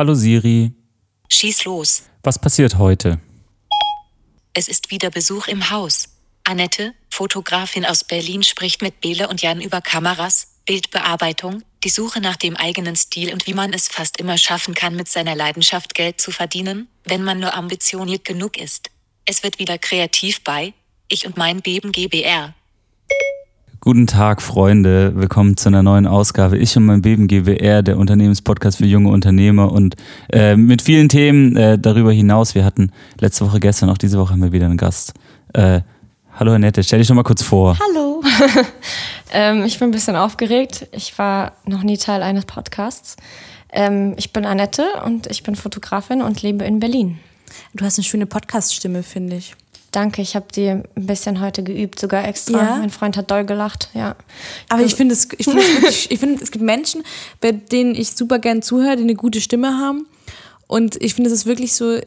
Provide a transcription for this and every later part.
Hallo Siri. Schieß los. Was passiert heute? Es ist wieder Besuch im Haus. Annette, Fotografin aus Berlin, spricht mit Bele und Jan über Kameras, Bildbearbeitung, die Suche nach dem eigenen Stil und wie man es fast immer schaffen kann, mit seiner Leidenschaft Geld zu verdienen, wenn man nur ambitioniert genug ist. Es wird wieder kreativ bei Ich und mein Beben GBR. Guten Tag, Freunde. Willkommen zu einer neuen Ausgabe. Ich und mein Beben GBR, der Unternehmenspodcast für junge Unternehmer und äh, mit vielen Themen äh, darüber hinaus. Wir hatten letzte Woche, gestern, auch diese Woche haben wir wieder einen Gast. Äh, hallo Annette, stell dich doch mal kurz vor. Hallo. ähm, ich bin ein bisschen aufgeregt. Ich war noch nie Teil eines Podcasts. Ähm, ich bin Annette und ich bin Fotografin und lebe in Berlin. Du hast eine schöne Podcast-Stimme, finde ich. Danke, ich habe die ein bisschen heute geübt, sogar extra. Ja? Mein Freund hat doll gelacht, ja. Aber ich finde es, ich finde es ich finde, es gibt Menschen, bei denen ich super gern zuhöre, die eine gute Stimme haben. Und ich finde, es ist wirklich so,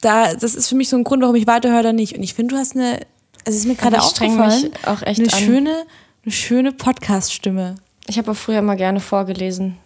da, das ist für mich so ein Grund, warum ich weiterhöre oder nicht. Und ich finde, du hast eine, also es ist mir gerade aufgefallen, auch echt eine an. schöne, eine schöne Podcast-Stimme. Ich habe auch früher immer gerne vorgelesen.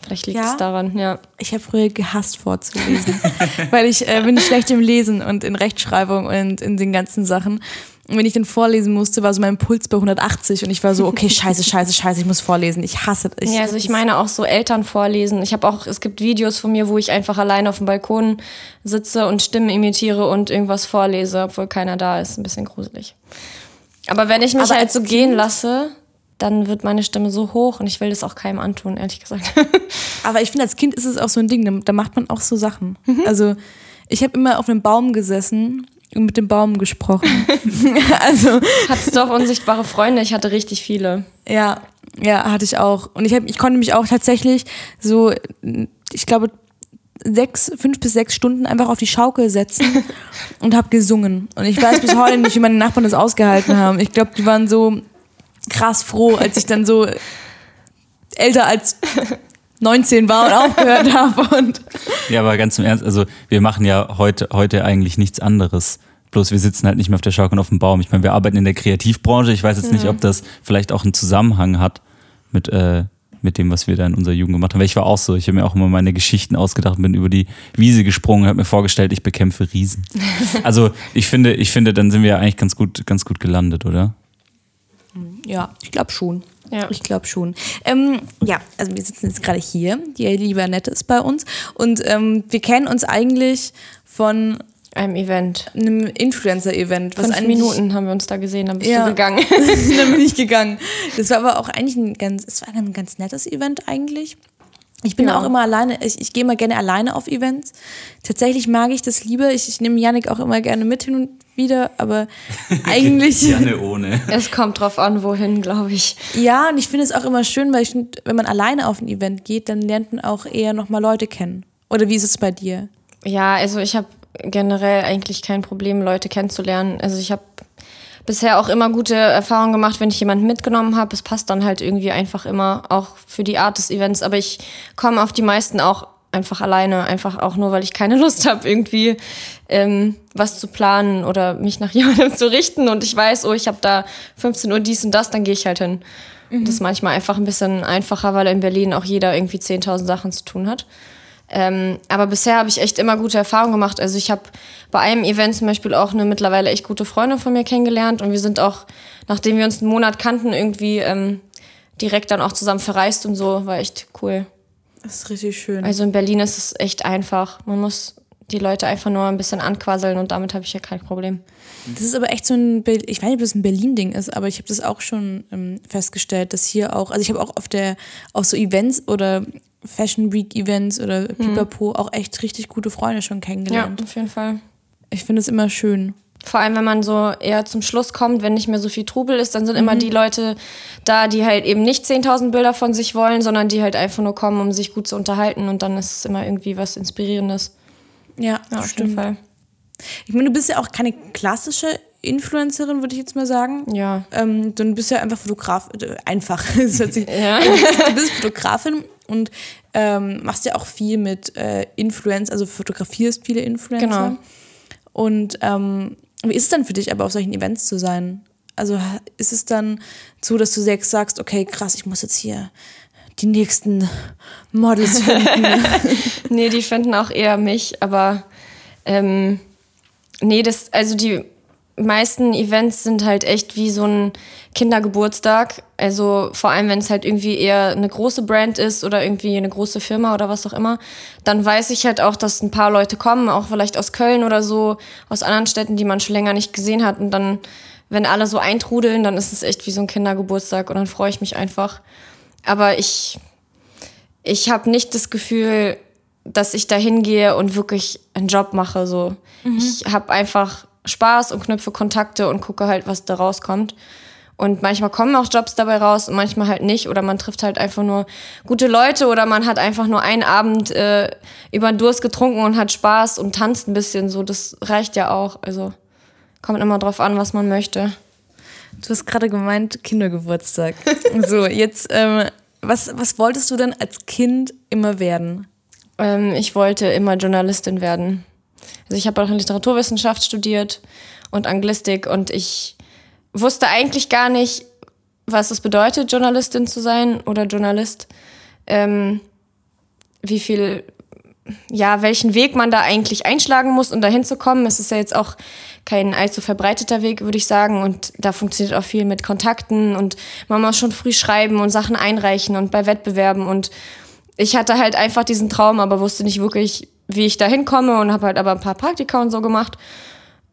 Vielleicht liegt Ja? es daran, ja. Ich habe früher gehasst vorzulesen, weil ich äh, bin schlecht im Lesen und in Rechtschreibung und in den ganzen Sachen. Und wenn ich dann vorlesen musste, war so mein Puls bei 180 und ich war so, okay, scheiße, scheiße, scheiße, ich muss vorlesen. Ich hasse ich, Ja, also ich meine auch so Eltern vorlesen. Ich habe auch, es gibt Videos von mir, wo ich einfach alleine auf dem Balkon sitze und Stimmen imitiere und irgendwas vorlese, obwohl keiner da ist. Ein bisschen gruselig. Aber wenn ich mich Aber halt so gehen lasse, dann wird meine Stimme so hoch und ich will das auch keinem antun, ehrlich gesagt. Aber ich finde, als Kind ist es auch so ein Ding, da, macht man auch so Sachen. Mhm. Also ich habe immer auf einem Baum gesessen und mit dem Baum gesprochen. also Hattest du auch unsichtbare Freunde? Ich hatte richtig viele. ja, ja, hatte ich auch. Und ich, hab, ich konnte mich auch tatsächlich so, ich glaube, sechs, fünf bis sechs Stunden einfach auf die Schaukel setzen und habe gesungen. Und ich weiß bis heute nicht, wie meine Nachbarn das ausgehalten haben. Ich glaube, die waren so krass froh, als ich dann so älter als 19 war und aufgehört habe. Und Ja, aber ganz im Ernst, also wir machen ja heute, heute eigentlich nichts anderes. Bloß wir sitzen halt nicht mehr auf der Schaukel und auf dem Baum. Ich meine, wir arbeiten in der Kreativbranche. Ich weiß jetzt nicht, ob das vielleicht auch einen Zusammenhang hat mit, äh, mit dem, was wir da in unserer Jugend gemacht haben. Weil ich war auch so, ich habe mir auch immer meine Geschichten ausgedacht, bin über die Wiese gesprungen und habe mir vorgestellt, ich bekämpfe Riesen. Also ich finde, ich finde, dann sind wir ja eigentlich ganz gut, ganz gut gelandet, oder? Ja, ich glaube schon. Ja. Ich glaube schon. Ähm, ja, also wir sitzen jetzt gerade hier. Die liebe Annette ist bei uns. Und ähm, wir kennen uns eigentlich von Einem Event. einem Influencer-Event. Fünf Minuten haben wir uns da gesehen, dann bist Ja. du gegangen. Dann bin ich gegangen. Das war aber auch eigentlich ein ganz, es war ein ganz nettes Event eigentlich. Ich bin Ja. auch immer alleine, ich, ich gehe immer gerne alleine auf Events. Tatsächlich mag ich das lieber. Ich, ich nehme Yannick auch immer gerne mit hin und wieder, aber eigentlich. Gerne ohne. es kommt drauf an, wohin, glaube ich. Ja, und ich finde es auch immer schön, weil ich find, wenn man alleine auf ein Event geht, dann lernt man auch eher nochmal Leute kennen. Oder wie ist es bei dir? Ja, also ich habe generell eigentlich kein Problem, Leute kennenzulernen. Also ich habe bisher auch immer gute Erfahrungen gemacht, wenn ich jemanden mitgenommen habe. Es passt dann halt irgendwie einfach immer auch für die Art des Events. Aber ich komme auf die meisten auch einfach alleine, einfach auch nur, weil ich keine Lust habe, irgendwie ähm, was zu planen oder mich nach jemandem zu richten. Und ich weiß, oh, ich habe da 15 Uhr dies und das, dann gehe ich halt hin. Das ist manchmal einfach ein bisschen einfacher, weil in Berlin auch jeder irgendwie 10.000 Sachen zu tun hat. Ähm, aber bisher habe ich echt immer gute Erfahrungen gemacht. Also ich habe bei einem Event zum Beispiel auch eine mittlerweile echt gute Freundin von mir kennengelernt und wir sind auch, nachdem wir uns einen Monat kannten, irgendwie ähm, direkt dann auch zusammen verreist und so. War echt cool. Das ist richtig schön. Also in Berlin ist es echt einfach. Man muss die Leute einfach nur ein bisschen anquasseln und damit habe ich ja kein Problem. Das ist aber echt so ein, Be ich weiß nicht, ob das ein Berlin-Ding ist, aber ich habe das auch schon ähm, festgestellt, dass hier auch, also ich habe auch auf der, auf so Events oder Fashion Week Events oder Pipapo auch echt richtig gute Freunde schon Ja, kennengelernt. auf jeden Fall. Ich finde es immer schön. Vor allem, wenn man so eher zum Schluss kommt, wenn nicht mehr so viel Trubel ist, dann sind immer die Leute da, die halt eben nicht 10.000 Bilder von sich wollen, sondern die halt einfach nur kommen, um sich gut zu unterhalten und dann ist es immer irgendwie was Inspirierendes. Ja, Ja, auf jeden Fall. Ich meine, du bist ja auch keine klassische Influencerin, würde ich jetzt mal sagen. Ja. Ähm, du bist ja einfach Fotograf, äh, einfach. Sich, Ja. du, bist, du bist Fotografin und ähm, machst ja auch viel mit äh, Influencer, also fotografierst viele Influencer. Genau. Und ähm, wie ist es dann für dich, aber auf solchen Events zu sein? Also ist es dann so, dass du selbst sagst, okay, krass, ich muss jetzt hier die nächsten Models finden. Nee, die finden auch eher mich, aber ähm, nee, das, also die meisten Events sind halt echt wie so ein Kindergeburtstag. Also vor allem, wenn es halt irgendwie eher eine große Brand ist oder irgendwie eine große Firma oder was auch immer, dann weiß ich halt auch, dass ein paar Leute kommen, auch vielleicht aus Köln oder so, aus anderen Städten, die man schon länger nicht gesehen hat. Und dann, wenn alle so eintrudeln, dann ist es echt wie so ein Kindergeburtstag und dann freue ich mich einfach. Aber ich, ich habe nicht das Gefühl, dass ich da hingehe und wirklich einen Job mache. So. Ich habe einfach Spaß und knüpfe Kontakte und gucke halt, was da rauskommt. Und manchmal kommen auch Jobs dabei raus und manchmal halt nicht. Oder man trifft halt einfach nur gute Leute oder man hat einfach nur einen Abend äh, über den Durst getrunken und hat Spaß und tanzt ein bisschen. So, das reicht ja auch. Also kommt immer drauf an, was man möchte. Du hast gerade gemeint, Kindergeburtstag. so, jetzt, ähm, was, was wolltest du denn als Kind immer werden? Ähm, ich wollte immer Journalistin werden. Also ich habe auch Literaturwissenschaft studiert und Anglistik und ich wusste eigentlich gar nicht, was es bedeutet, Journalistin zu sein oder Journalist. Ähm, wie viel, ja, welchen Weg man da eigentlich einschlagen muss, um dahin zu kommen. Es ist ja jetzt auch kein allzu verbreiteter Weg, würde ich sagen. Und da funktioniert auch viel mit Kontakten und man muss schon früh schreiben und Sachen einreichen und bei Wettbewerben. Und ich hatte halt einfach diesen Traum, aber wusste nicht wirklich, wie ich da hinkomme und habe halt aber ein paar Praktika und so gemacht.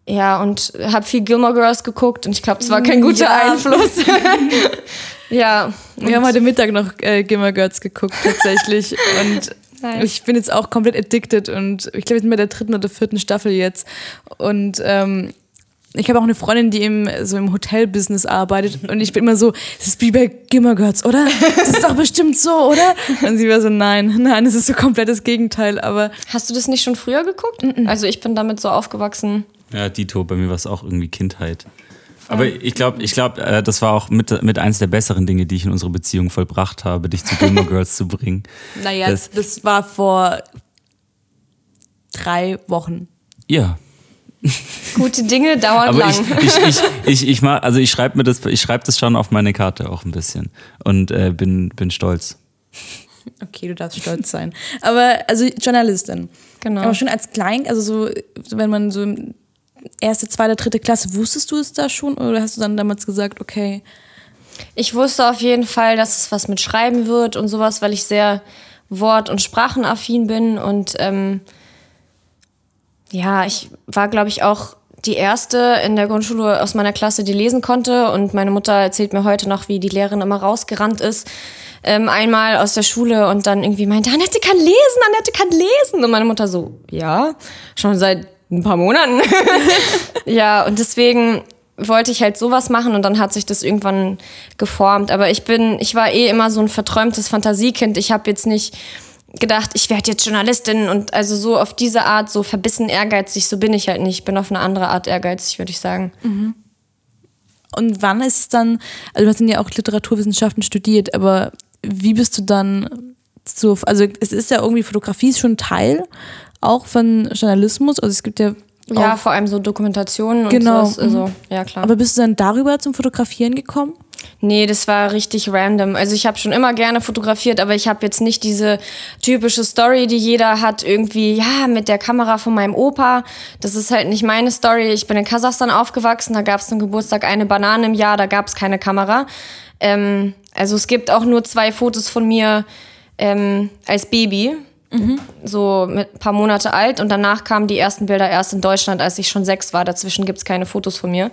Ja, und habe viel Gilmore Girls geguckt und ich glaube, es war kein guter Ja. Einfluss. ja. Wir haben heute Mittag noch äh, Gimmer Girls geguckt, tatsächlich. und Nice. ich bin jetzt auch komplett addicted und ich glaube, ich bin bei der dritten oder vierten Staffel jetzt. Und ähm, ich habe auch eine Freundin, die im, so im Hotelbusiness arbeitet und ich bin immer so, das ist wie bei Gimmer Girls, oder? Das ist doch bestimmt so, oder? Und sie war so, nein, nein, es ist so komplett das Gegenteil, aber Hast du das nicht schon früher geguckt? Also ich bin damit so aufgewachsen. Ja, Dito, bei mir war es auch irgendwie Kindheit. Aber ich glaube, ich glaub, äh, das war auch mit, mit eins der besseren Dinge, die ich in unsere Beziehung vollbracht habe, dich zu Gilmore Girls zu bringen. naja, Das- das, war vor drei Wochen. Ja. Gute Dinge dauern Aber lang. ich, ich, ich, ich, ich mach, also ich schreibe mir das, ich schreibe das schon auf meine Karte auch ein bisschen und äh, bin, bin stolz. Okay, du darfst stolz sein. Aber also Journalistin. Genau. Aber schon als Klein, also so, wenn man so erste, zweite, dritte Klasse, wusstest du es da schon oder hast du dann damals gesagt, okay, Ich wusste auf jeden Fall, dass es was mit Schreiben wird und sowas, weil ich sehr wort- und sprachenaffin bin. Und ähm, ja, ich war, glaube ich, auch die erste in der Grundschule aus meiner Klasse, die lesen konnte. Und meine Mutter erzählt mir heute noch, wie die Lehrerin immer rausgerannt ist. Ähm, einmal aus der Schule und dann irgendwie meinte, Annette kann lesen, Annette kann lesen. Und meine Mutter so, ja, schon seit ein paar Monaten. Ja, und deswegen wollte ich halt sowas machen und dann hat sich das irgendwann geformt. Aber ich bin, ich war eh immer so ein verträumtes Fantasiekind. Ich habe jetzt nicht gedacht, ich werde jetzt Journalistin und also so auf diese Art, so verbissen ehrgeizig, so bin ich halt nicht. Ich bin auf eine andere Art ehrgeizig, würde ich sagen. und wann ist es dann, also du hast ja auch Literaturwissenschaften studiert, aber wie bist du dann so, also es ist ja irgendwie, Fotografie ist schon Teil auch von Journalismus, also es gibt ja Ja, vor allem so Dokumentationen und Genau, sowas. Also, ja, klar. aber bist du dann darüber zum Fotografieren gekommen? Nee, das war richtig random. Also ich habe schon immer gerne fotografiert, aber ich habe jetzt nicht diese typische Story, die jeder hat, irgendwie, ja, mit der Kamera von meinem Opa. Das ist halt nicht meine Story. Ich bin in Kasachstan aufgewachsen, da gab es zum Geburtstag eine Banane im Jahr, da gab es keine Kamera. Ähm, also es gibt auch nur zwei Fotos von mir ähm, als Baby, so mit ein paar Monate alt. Und danach kamen die ersten Bilder erst in Deutschland, als ich schon sechs war. Dazwischen gibt es keine Fotos von mir.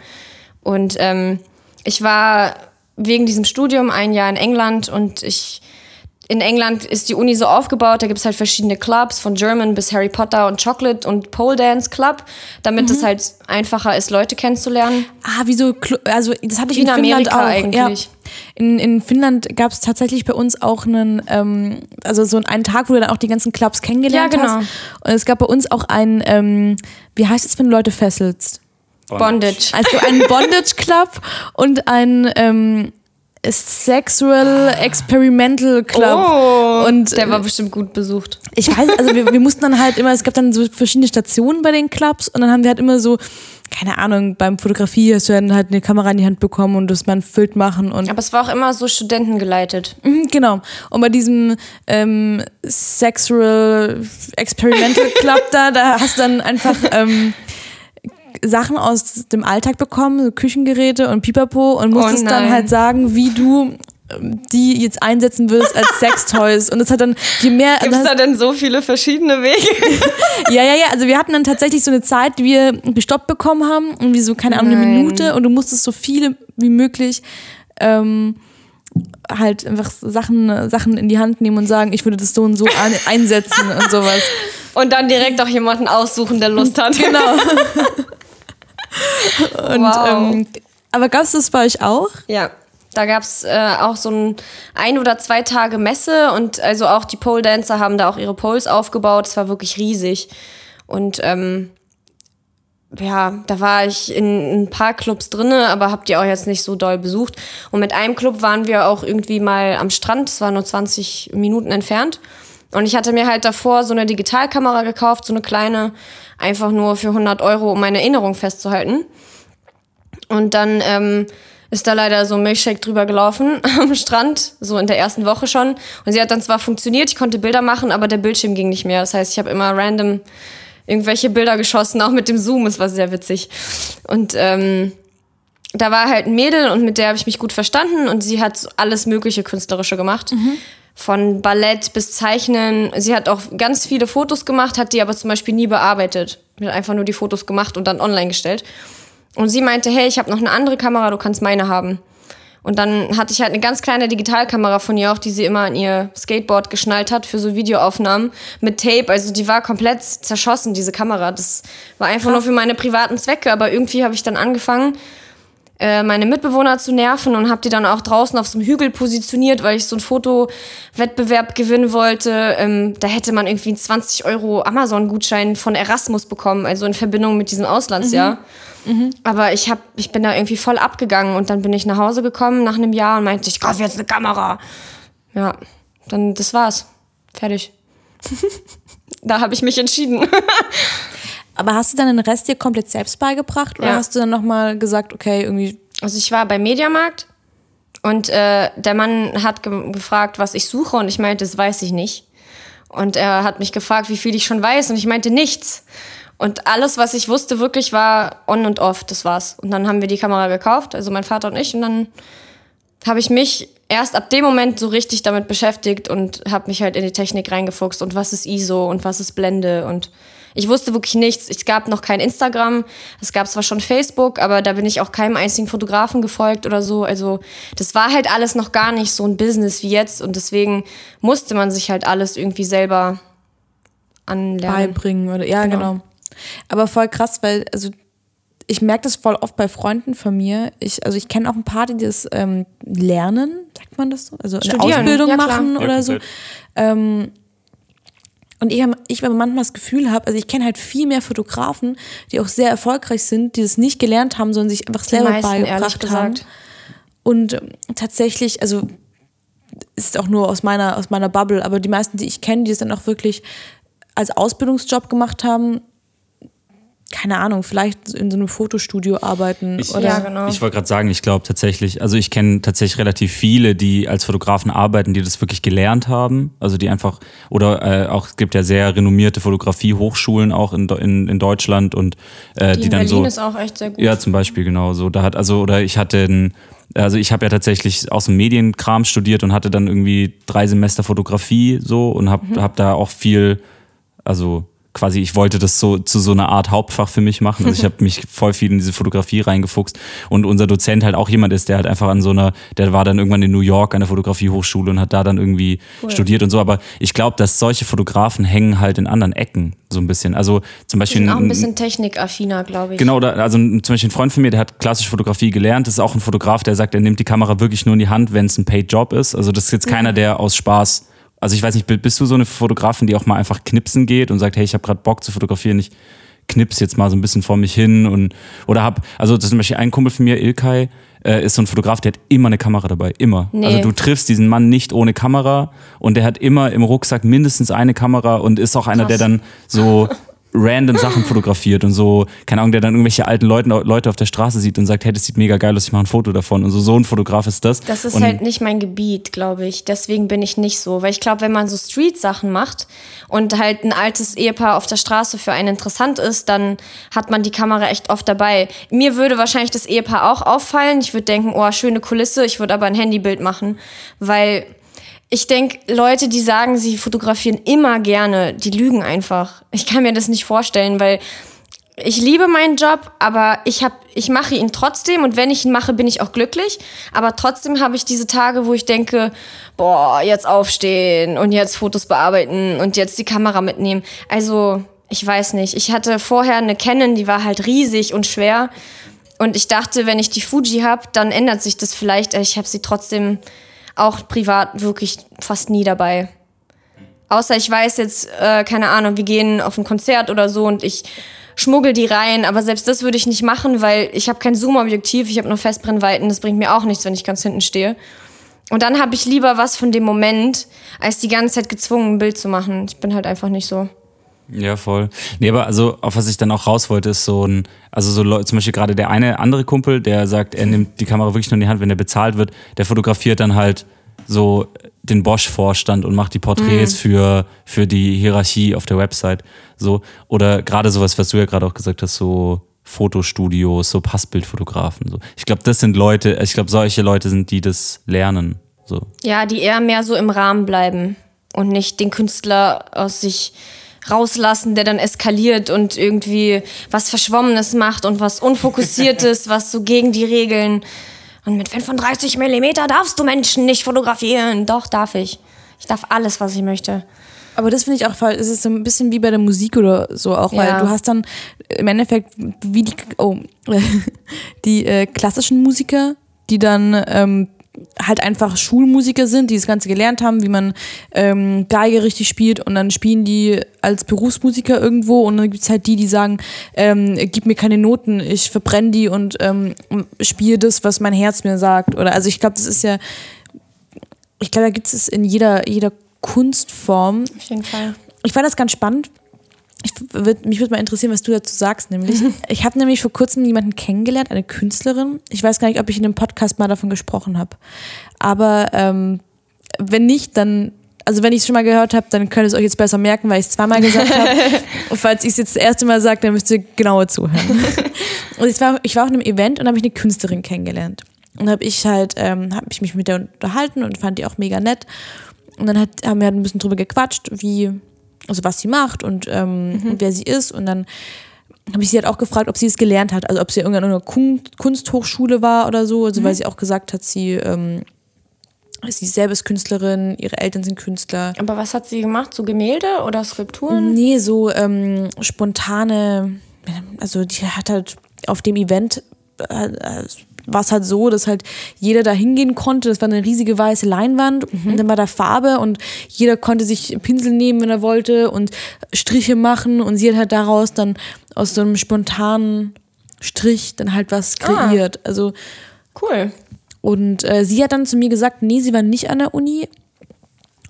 Und ähm, ich war wegen diesem Studium ein Jahr in England und ich in England ist die Uni so aufgebaut, da gibt es halt verschiedene Clubs, von German bis Harry Potter und Chocolate und Pole Dance Club, damit es halt einfacher ist, Leute kennenzulernen. Ah, wieso, also das hatte ich in, in Finnland Amerika auch. eigentlich. Ja. In, in Finnland gab es tatsächlich bei uns auch einen, ähm, also so einen Tag, wo du dann auch die ganzen Clubs kennengelernt Ja, genau. hast. Und es gab bei uns auch einen, ähm, wie heißt es, wenn du Leute fesselst? Bondage. Also einen Bondage Club und ein, ähm, Sexual Experimental Club. Oh, und der war bestimmt gut besucht. ich weiß, also wir, wir mussten dann halt immer, es gab dann so verschiedene Stationen bei den Clubs und dann haben wir halt immer so, keine Ahnung, beim Fotografie hast du dann halt eine Kamera in die Hand bekommen und das mal ein Bild machen und Aber es war auch immer so studentengeleitet. Mhm, Genau. Und bei diesem ähm, Sexual Experimental Club da, da hast du dann einfach ähm, Sachen aus dem Alltag bekommen, so Küchengeräte und Pipapo und musstest dann nein. halt sagen, wie du ähm, die jetzt einsetzen wirst als Sextoys. Und das hat dann, je mehr. Gibt es da denn so viele verschiedene Wege? Ja, ja, ja. Also wir hatten dann tatsächlich so eine Zeit, die wir gestoppt bekommen haben, irgendwie so, keine Ahnung, eine Nein. Minute und du musstest so viele wie möglich ähm, halt einfach Sachen, Sachen in die Hand nehmen und sagen, ich würde das so und so einsetzen und sowas. Und dann direkt auch jemanden aussuchen, der Lust hat. Genau. Und, Wow. ähm, aber gab es das bei euch auch? Ja, da gab es äh, auch so ein ein oder zwei Tage Messe und also auch die Pole Dancer haben da auch ihre Poles aufgebaut. Es war wirklich riesig. Und ähm, ja, da war ich in ein paar Clubs drinne, aber habt ihr auch jetzt nicht so doll besucht. Und mit einem Club waren wir auch irgendwie mal am Strand, es war nur 20 Minuten entfernt. Und ich hatte mir halt davor so eine Digitalkamera gekauft, so eine kleine, einfach nur für 100 Euro, um meine Erinnerung festzuhalten. Und dann ähm, ist da leider so ein Milchshake drüber gelaufen am Strand, so in der ersten Woche schon. Und sie hat dann zwar funktioniert, ich konnte Bilder machen, aber der Bildschirm ging nicht mehr. Das heißt, ich habe immer random irgendwelche Bilder geschossen, auch mit dem Zoom. Es war sehr witzig. Und ähm, da war halt ein Mädel und mit der habe ich mich gut verstanden und sie hat alles mögliche künstlerische gemacht. Von Ballett bis Zeichnen. Sie hat auch ganz viele Fotos gemacht, hat die aber zum Beispiel nie bearbeitet. Hat einfach nur die Fotos gemacht und dann online gestellt. Und sie meinte, hey, ich habe noch eine andere Kamera, du kannst meine haben. Und dann hatte ich halt eine ganz kleine Digitalkamera von ihr auch, die sie immer an ihr Skateboard geschnallt hat für so Videoaufnahmen mit Tape. Also die war komplett zerschossen, diese Kamera. Das war einfach nur für meine privaten Zwecke. Aber irgendwie habe ich dann angefangen, äh, meine Mitbewohner zu nerven und habe die dann auch draußen auf so einem Hügel positioniert, weil ich so einen Fotowettbewerb gewinnen wollte. Ähm, da hätte man irgendwie einen 20 Euro Amazon-Gutschein von Erasmus bekommen, also in Verbindung mit diesem Auslandsjahr. Aber ich, hab, ich bin da irgendwie voll abgegangen und dann bin ich nach Hause gekommen nach einem Jahr und meinte, ich kaufe jetzt eine Kamera. Ja, dann das war's. Fertig. da habe ich mich entschieden. Aber hast du dann den Rest dir komplett selbst beigebracht oder Ja. hast du dann nochmal gesagt, okay, irgendwie. Also ich war beim Mediamarkt und äh, der Mann hat ge gefragt, was ich suche und ich meinte, das weiß ich nicht. Und er hat mich gefragt, wie viel ich schon weiß und ich meinte nichts. Und alles, was ich wusste, wirklich war on und off, das war's. Und dann haben wir die Kamera gekauft, also mein Vater und ich, und dann habe ich mich erst ab dem Moment so richtig damit beschäftigt und habe mich halt in die Technik reingefuchst und was ist ISO und was ist Blende und ich wusste wirklich nichts. Es gab noch kein Instagram, es gab zwar schon Facebook, aber da bin ich auch keinem einzigen Fotografen gefolgt oder so. Also das war halt alles noch gar nicht so ein Business wie jetzt und deswegen musste man sich halt alles irgendwie selber anlernen. beibringen oder ja genau. Genau. Aber voll krass, weil also ich merke das voll oft bei Freunden von mir. Ich also ich kenne auch ein paar, die das ähm, lernen, sagt man das so, also eine Studieren, Ausbildung ja, klar. machen Ja, oder so. Ähm, und ich, ich aber manchmal das Gefühl habe, also ich kenne halt viel mehr Fotografen, die auch sehr erfolgreich sind, die das nicht gelernt haben, sondern sich einfach Die selber meisten, beigebracht haben. Und ähm, tatsächlich, also ist auch nur aus meiner, aus meiner Bubble, aber die meisten, die ich kenne, die es dann auch wirklich als Ausbildungsjob gemacht haben, keine Ahnung, vielleicht in so einem Fotostudio arbeiten Ich, oder Ja, genau. ich wollte gerade sagen, ich glaube tatsächlich, also ich kenne tatsächlich relativ viele, die als Fotografen arbeiten, die das wirklich gelernt haben. Also die einfach, oder äh, auch, es gibt ja sehr renommierte Fotografie-Hochschulen auch in, in, in Deutschland und äh, die, Die in dann Berlin so. ist auch echt sehr gut. Ja, zum Beispiel, genau. So, da hat, also, oder ich hatte ein, also ich habe ja tatsächlich aus dem Medienkram studiert und hatte dann irgendwie drei Semester Fotografie so und habe Mhm. hab da auch viel, also quasi, ich wollte das so zu so einer Art Hauptfach für mich machen. Also ich habe mich voll viel in diese Fotografie reingefuchst und unser Dozent halt auch jemand ist, der halt einfach an so einer, der war dann irgendwann in New York an der Fotografiehochschule und hat da dann irgendwie studiert und so. Aber ich glaube, dass solche Fotografen hängen halt in anderen Ecken so ein bisschen. Also zum Beispiel auch ein bisschen technikaffiner, glaube ich. Genau, da, also zum Beispiel ein Freund von mir, der hat klassisch Fotografie gelernt, das ist auch ein Fotograf, der sagt, er nimmt die Kamera wirklich nur in die Hand, wenn es ein Paid-Job ist. Also das ist jetzt keiner, der aus Spaß, also ich weiß nicht, bist du so eine Fotografin, die auch mal einfach knipsen geht und sagt, hey, ich habe gerade Bock zu fotografieren, ich knips jetzt mal so ein bisschen vor mich hin und oder hab, also das ist zum Beispiel ein Kumpel von mir, Ilkay, äh, ist so ein Fotograf, der hat immer eine Kamera dabei, immer. Nee. Also du triffst diesen Mann nicht ohne Kamera und der hat immer im Rucksack mindestens eine Kamera und ist auch einer, der Krass. dann so random Sachen fotografiert und so, keine Ahnung, der dann irgendwelche alten Leute, Leute auf der Straße sieht und sagt, hey, das sieht mega geil aus, ich mache ein Foto davon. Und so, so ein Fotograf ist das. Das ist und halt nicht mein Gebiet, glaube ich. Deswegen bin ich nicht so. Weil ich glaube, wenn man so Street-Sachen macht und halt ein altes Ehepaar auf der Straße für einen interessant ist, dann hat man die Kamera echt oft dabei. Mir würde wahrscheinlich das Ehepaar auch auffallen. Ich würde denken, oh, schöne Kulisse. Ich würde aber ein Handybild machen. Weil ich denke, Leute, die sagen, sie fotografieren immer gerne, die lügen einfach. Ich kann mir das nicht vorstellen, weil ich liebe meinen Job, aber ich ich mache ihn trotzdem und wenn ich ihn mache, bin ich auch glücklich. Aber trotzdem habe ich diese Tage, wo ich denke, boah, jetzt aufstehen und jetzt Fotos bearbeiten und jetzt die Kamera mitnehmen. Also, ich weiß nicht. Ich hatte vorher eine Canon, die war halt riesig und schwer. Und ich dachte, wenn ich die Fuji habe, dann ändert sich das vielleicht. Ich habe sie trotzdem auch privat wirklich fast nie dabei. Außer ich weiß jetzt, äh, keine Ahnung, wir gehen auf ein Konzert oder so und ich schmuggel die rein, aber selbst das würde ich nicht machen, weil ich habe kein Zoom-Objektiv, ich habe nur Festbrennweiten, das bringt mir auch nichts, wenn ich ganz hinten stehe. Und dann habe ich lieber was von dem Moment, als die ganze Zeit gezwungen, ein Bild zu machen. Ich bin halt einfach nicht so. Ja, voll. Nee, aber also, auf was ich dann auch raus wollte, ist so ein, also so Leute, zum Beispiel gerade der eine andere Kumpel, der sagt, er nimmt die Kamera wirklich nur in die Hand, wenn er bezahlt wird, der fotografiert dann halt so den Bosch-Vorstand und macht die Porträts für, für die Hierarchie auf der Website. So. Oder gerade sowas, was du ja gerade auch gesagt hast, so Fotostudios, so Passbildfotografen. So. Ich glaube, das sind Leute, ich glaube, solche Leute sind, die das lernen. So. Ja, die eher mehr so im Rahmen bleiben und nicht den Künstler aus sich rauslassen, der dann eskaliert und irgendwie was Verschwommenes macht und was Unfokussiertes, was so gegen die Regeln. Und mit 35 Millimeter darfst du Menschen nicht fotografieren. Doch, darf ich. Ich darf alles, was ich möchte. Aber das finde ich auch voll, es ist so ein bisschen wie bei der Musik oder so auch, weil Ja. du hast dann im Endeffekt wie die, oh, die äh, klassischen Musiker, die dann ähm, halt einfach Schulmusiker sind, die das Ganze gelernt haben, wie man ähm, Geige richtig spielt und dann spielen die als Berufsmusiker irgendwo und dann gibt es halt die, die sagen, ähm, gib mir keine Noten, ich verbrenne die und ähm, spiele das, was mein Herz mir sagt. Oder also ich glaube, das ist ja, ich glaube, da gibt es in jeder, jeder Kunstform. Auf jeden Fall. Ich fand das ganz spannend. Ich würd, mich würde mal interessieren, was du dazu sagst, nämlich. Ich habe nämlich vor kurzem jemanden kennengelernt, eine Künstlerin. Ich weiß gar nicht, ob ich in einem Podcast mal davon gesprochen habe. Aber ähm, wenn nicht, dann, also wenn ich es schon mal gehört habe, dann könnt ihr es euch jetzt besser merken, weil ich es zweimal gesagt habe. Und falls ich es jetzt das erste Mal sage, dann müsst ihr genauer zuhören. Und ich war, ich war auf einem Event und habe ich eine Künstlerin kennengelernt. Und habe ich halt, ähm, habe ich mich mit der unterhalten und fand die auch mega nett. Und dann hat, haben wir halt ein bisschen drüber gequatscht, wie, also was sie macht und ähm, wer sie ist. Und dann habe ich sie halt auch gefragt, ob sie es gelernt hat. Also ob sie in irgendeiner Kun- Kunsthochschule war oder so. Also weil sie auch gesagt hat, sie, ähm, sie selber ist Künstlerin, ihre Eltern sind Künstler. Aber was hat sie gemacht? So Gemälde oder Skulpturen? Nee, so ähm, spontane, also die hat halt auf dem Event äh, äh, war es halt so, dass halt jeder da hingehen konnte. Das war eine riesige weiße Leinwand und dann war da Farbe und jeder konnte sich Pinsel nehmen, wenn er wollte und Striche machen und sie hat halt daraus dann aus so einem spontanen Strich dann halt was kreiert. Also Cool. und äh, sie hat dann zu mir gesagt, nee, sie war nicht an der Uni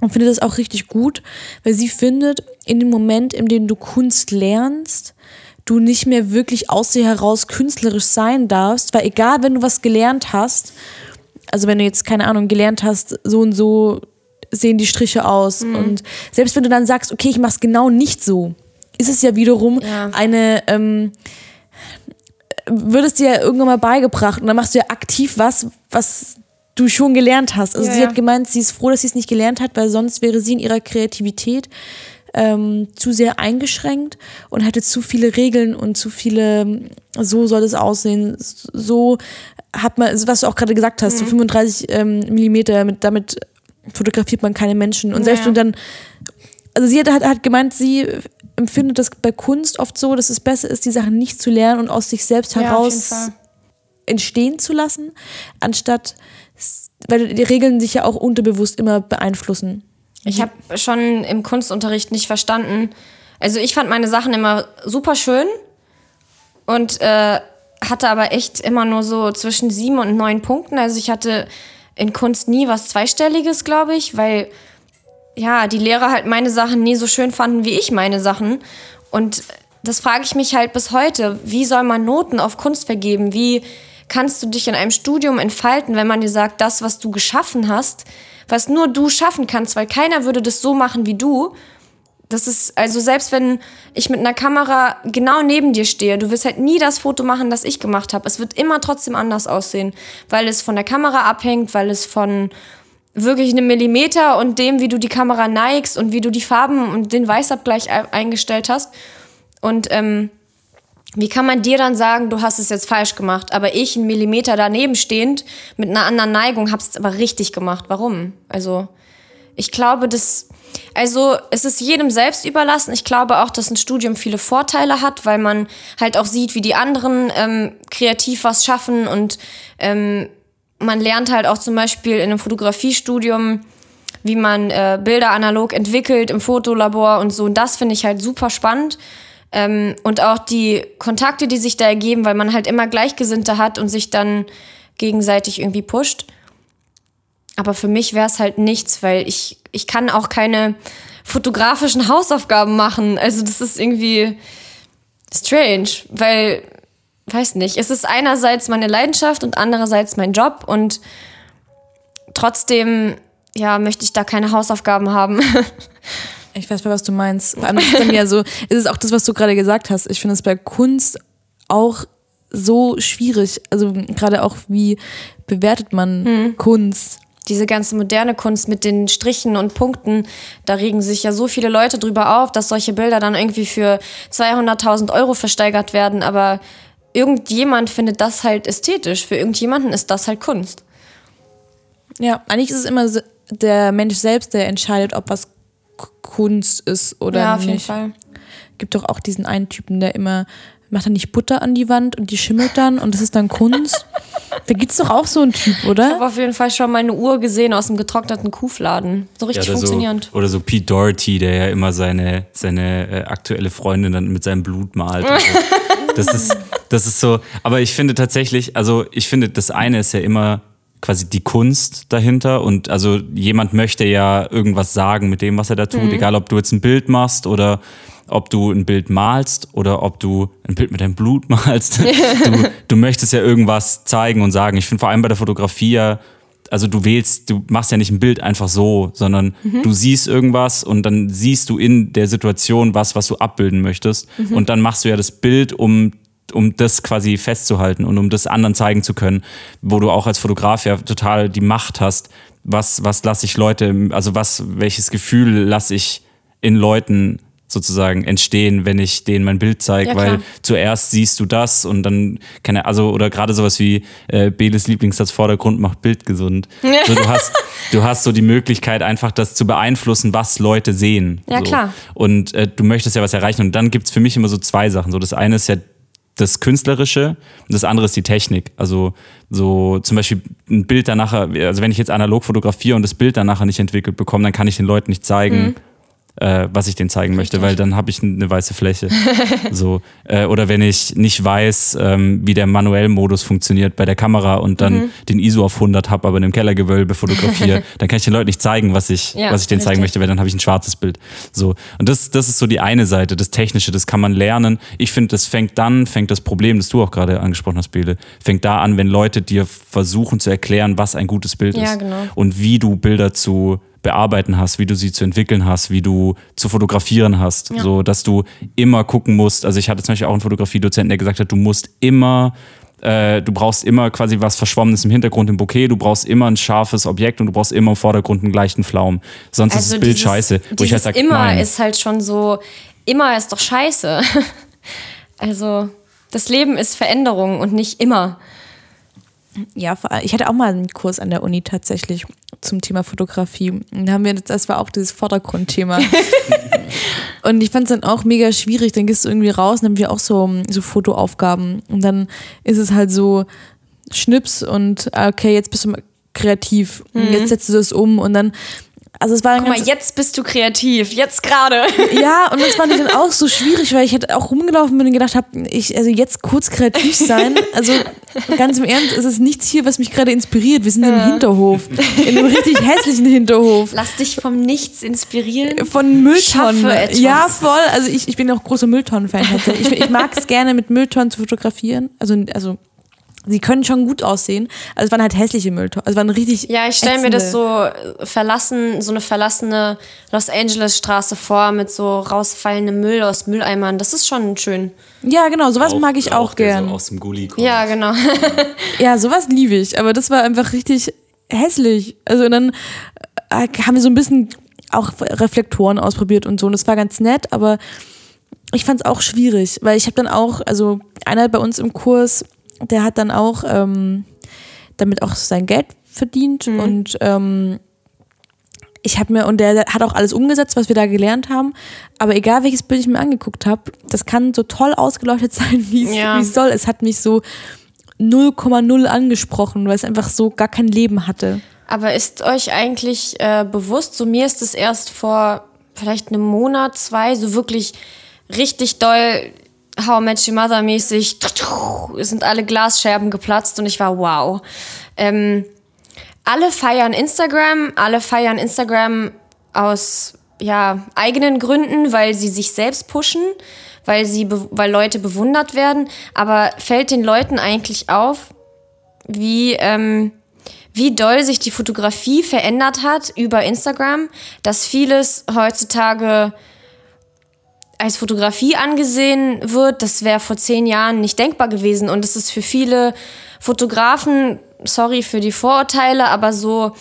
und findet das auch richtig gut, weil sie findet, in dem Moment, in dem du Kunst lernst, du nicht mehr wirklich aus dir heraus künstlerisch sein darfst, weil egal, wenn du was gelernt hast, also wenn du jetzt, keine Ahnung, gelernt hast, so und so sehen die Striche aus und selbst wenn du dann sagst, okay, ich mach's genau nicht so, ist es ja wiederum Ja. eine, ähm, würdest dir ja irgendwann mal beigebracht und dann machst du ja aktiv was, was du schon gelernt hast. Also Ja, sie hat gemeint, sie ist froh, dass sie es nicht gelernt hat, weil sonst wäre sie in ihrer Kreativität ähm, zu sehr eingeschränkt und hätte zu viele Regeln und zu viele, so soll es aussehen, so hat man, was du auch gerade gesagt hast, so 35 ähm, Millimeter, mit, damit fotografiert man keine Menschen. Und selbst wenn dann, also sie hat, hat, gemeint, sie empfindet das bei Kunst oft so, dass es besser ist, die Sachen nicht zu lernen und aus sich selbst Ja, heraus entstehen zu lassen, anstatt, weil die Regeln sich ja auch unterbewusst immer beeinflussen. Ich habe schon im Kunstunterricht nicht verstanden. Also ich fand meine Sachen immer super schön und äh, hatte aber echt immer nur so zwischen sieben und neun Punkten. Also ich hatte in Kunst nie was Zweistelliges, glaube ich, weil ja, die Lehrer halt meine Sachen nie so schön fanden wie ich meine Sachen. Und das frage ich mich halt bis heute. Wie soll man Noten auf Kunst vergeben? Wie kannst du dich in einem Studium entfalten, wenn man dir sagt, das, was du geschaffen hast, was nur du schaffen kannst, weil keiner würde das so machen wie du. Das ist, also selbst wenn ich mit einer Kamera genau neben dir stehe, du wirst halt nie das Foto machen, das ich gemacht habe. Es wird immer trotzdem anders aussehen, weil es von der Kamera abhängt, weil es von wirklich einem Millimeter und dem, wie du die Kamera neigst und wie du die Farben und den Weißabgleich eingestellt hast. Und ähm, wie kann man dir dann sagen, du hast es jetzt falsch gemacht, aber ich, einen Millimeter daneben stehend, mit einer anderen Neigung, hab's aber richtig gemacht. Warum? Also, ich glaube, das, also, es ist jedem selbst überlassen. Ich glaube auch, dass ein Studium viele Vorteile hat, weil man halt auch sieht, wie die anderen ähm, kreativ was schaffen und ähm, man lernt halt auch zum Beispiel in einem Fotografiestudium, wie man äh, Bilder analog entwickelt im Fotolabor und so. Und das finde ich halt super spannend. Ähm, und auch die Kontakte, die sich da ergeben, weil man halt immer Gleichgesinnte hat und sich dann gegenseitig irgendwie pusht. Aber für mich wäre es halt nichts, weil ich, ich kann auch keine fotografischen Hausaufgaben machen. Also das ist irgendwie strange, weil, weiß nicht, es ist einerseits meine Leidenschaft und andererseits mein Job und trotzdem, ja, möchte ich da keine Hausaufgaben haben. Ich weiß, was du meinst. Vor allem ist dann ja so, ist es auch das, was du gerade gesagt hast. Ich finde es bei Kunst auch so schwierig. Also gerade auch, wie bewertet man hm. Kunst? Diese ganze moderne Kunst mit den Strichen und Punkten, da regen sich ja so viele Leute drüber auf, dass solche Bilder dann irgendwie für 200.000 Euro versteigert werden. Aber irgendjemand findet das halt ästhetisch. Für irgendjemanden ist das halt Kunst. Ja, eigentlich ist es immer der Mensch selbst, der entscheidet, ob was Kunst ist oder ja, auf nicht. Jeden Fall. Gibt doch auch diesen einen Typen, der immer macht er nicht Butter an die Wand und die schimmelt dann und das ist dann Kunst. da gibt es doch auch so einen Typ, oder? Ich habe auf jeden Fall schon mal eine Uhr gesehen aus einem getrockneten Kuhfladen. So richtig ja, oder funktionierend. So, oder so Pete Doherty, der ja immer seine, seine äh, aktuelle Freundin dann mit seinem Blut malt. So. das, ist, das ist so. Aber ich finde tatsächlich, also ich finde, das eine ist ja immer quasi die Kunst dahinter und also jemand möchte ja irgendwas sagen mit dem, was er da tut, mhm. egal ob du jetzt ein Bild machst oder ob du ein Bild malst oder ob du ein Bild mit deinem Blut malst. du, du möchtest ja irgendwas zeigen und sagen. Ich finde vor allem bei der Fotografie ja, also du wählst, du machst ja nicht ein Bild einfach so, sondern mhm. du siehst irgendwas und dann siehst du in der Situation was, was du abbilden möchtest. Mhm. Und dann machst du ja das Bild, um um das quasi festzuhalten und um das anderen zeigen zu können, wo du auch als Fotograf ja total die Macht hast, was, was lasse ich Leute, also was, welches Gefühl lasse ich in Leuten sozusagen entstehen, wenn ich denen mein Bild zeige, ja, weil zuerst siehst du das und dann keine also oder gerade sowas wie äh, Beles Lieblingssatz Vordergrund macht Bild gesund. Also du hast du hast so die Möglichkeit einfach das zu beeinflussen, was Leute sehen. Ja so. klar. Und äh, du möchtest ja was erreichen und dann gibt's für mich immer so zwei Sachen. So das eine ist ja das Künstlerische und das andere ist die Technik. Also so zum Beispiel ein Bild danach, also wenn ich jetzt analog fotografiere und das Bild danach nicht entwickelt bekomme, dann kann ich den Leuten nicht zeigen, mhm äh, was ich denen zeigen möchte, weil dann habe ich eine weiße Fläche. so. Äh, oder wenn ich nicht weiß, ähm, wie der Manuellmodus funktioniert bei der Kamera und dann mhm. den ISO auf 100 habe, aber in einem Kellergewölbe fotografiere, dann kann ich den Leuten nicht zeigen, was ich, ja, was ich denen richtig. zeigen möchte, weil dann habe ich ein schwarzes Bild. So. Und das, das ist so die eine Seite, das Technische, das kann man lernen. Ich finde, das fängt dann, fängt das Problem, das du auch gerade angesprochen hast, Bele, fängt da an, wenn Leute dir versuchen zu erklären, was ein gutes Bild ja, ist. Genau. Und wie du Bilder zu bearbeiten hast, wie du sie zu entwickeln hast, wie du zu fotografieren hast. Ja. So, dass du immer gucken musst. Also ich hatte zum Beispiel auch einen Fotografiedozenten, der gesagt hat, du musst immer äh, du brauchst immer quasi was Verschwommenes im Hintergrund im Bouquet, du brauchst immer ein scharfes Objekt und du brauchst immer im Vordergrund einen gleichen Pflaum. Sonst also ist das Bild dieses, scheiße. Wo ich halt sag, immer nein. ist halt schon so, immer ist doch scheiße. also das Leben ist Veränderung und nicht immer. Ja, ich hatte auch mal einen Kurs an der Uni tatsächlich zum Thema Fotografie. Und haben wir, das war auch dieses Vordergrundthema. und ich fand es dann auch mega schwierig. Dann gehst du irgendwie raus und dann haben wir auch so, so Fotoaufgaben. Und dann ist es halt so Schnips und ah, okay, jetzt bist du kreativ. Mhm. Jetzt setzt du das um und dann Also es war Guck mal, jetzt bist du kreativ. Jetzt gerade. Ja, und das fand ich dann auch so schwierig, weil ich halt auch rumgelaufen bin und gedacht habe, ich, also jetzt kurz kreativ sein. Also ganz im Ernst, es ist nichts hier, was mich gerade inspiriert. Wir sind im Hinterhof. In einem richtig hässlichen Hinterhof. Lass dich vom Nichts inspirieren. Von Mülltonnen. Ja, voll. Also ich, ich bin auch großer Mülltonnen-Fan. Ich, ich mag es gerne, mit Mülltonnen zu fotografieren. Also, also sie können schon gut aussehen. Also es waren halt hässliche Mülltonnen. Also es waren richtig Ja, ich stelle mir das so verlassen, so eine verlassene Los Angeles Straße vor mit so rausfallendem Müll aus Mülleimern. Das ist schon schön. Ja, genau, sowas Rauch- mag ich auch Rauch, der gern. So aus dem Gully kommt. Ja, genau. Ja, sowas liebe ich, aber das war einfach richtig hässlich. Also und dann äh, haben wir so ein bisschen auch Reflektoren ausprobiert und so und das war ganz nett, aber ich fand es auch schwierig, weil ich habe dann auch, also einer bei uns im Kurs, der hat dann auch ähm, damit auch sein Geld verdient und ähm, ich habe mir, und der hat auch alles umgesetzt, was wir da gelernt haben. Aber egal welches Bild ich mir angeguckt habe, das kann so toll ausgeleuchtet sein, wie es Ja. es soll. Es hat mich so 0,0 angesprochen, weil es einfach so gar kein Leben hatte. Aber ist euch eigentlich äh, bewusst, so mir ist es erst vor vielleicht einem Monat, zwei, so wirklich richtig doll How I Met Your Mother mäßig, sind alle Glasscherben geplatzt und ich war wow. Ähm, alle feiern Instagram, alle feiern Instagram aus ja, eigenen Gründen, weil sie sich selbst pushen, weil, sie weil Leute bewundert werden. Aber fällt den Leuten eigentlich auf, wie, ähm, wie doll sich die Fotografie verändert hat über Instagram, dass vieles heutzutage als Fotografie angesehen wird, das wäre vor zehn Jahren nicht denkbar gewesen. Und es ist für viele Fotografen, sorry für die Vorurteile, aber so,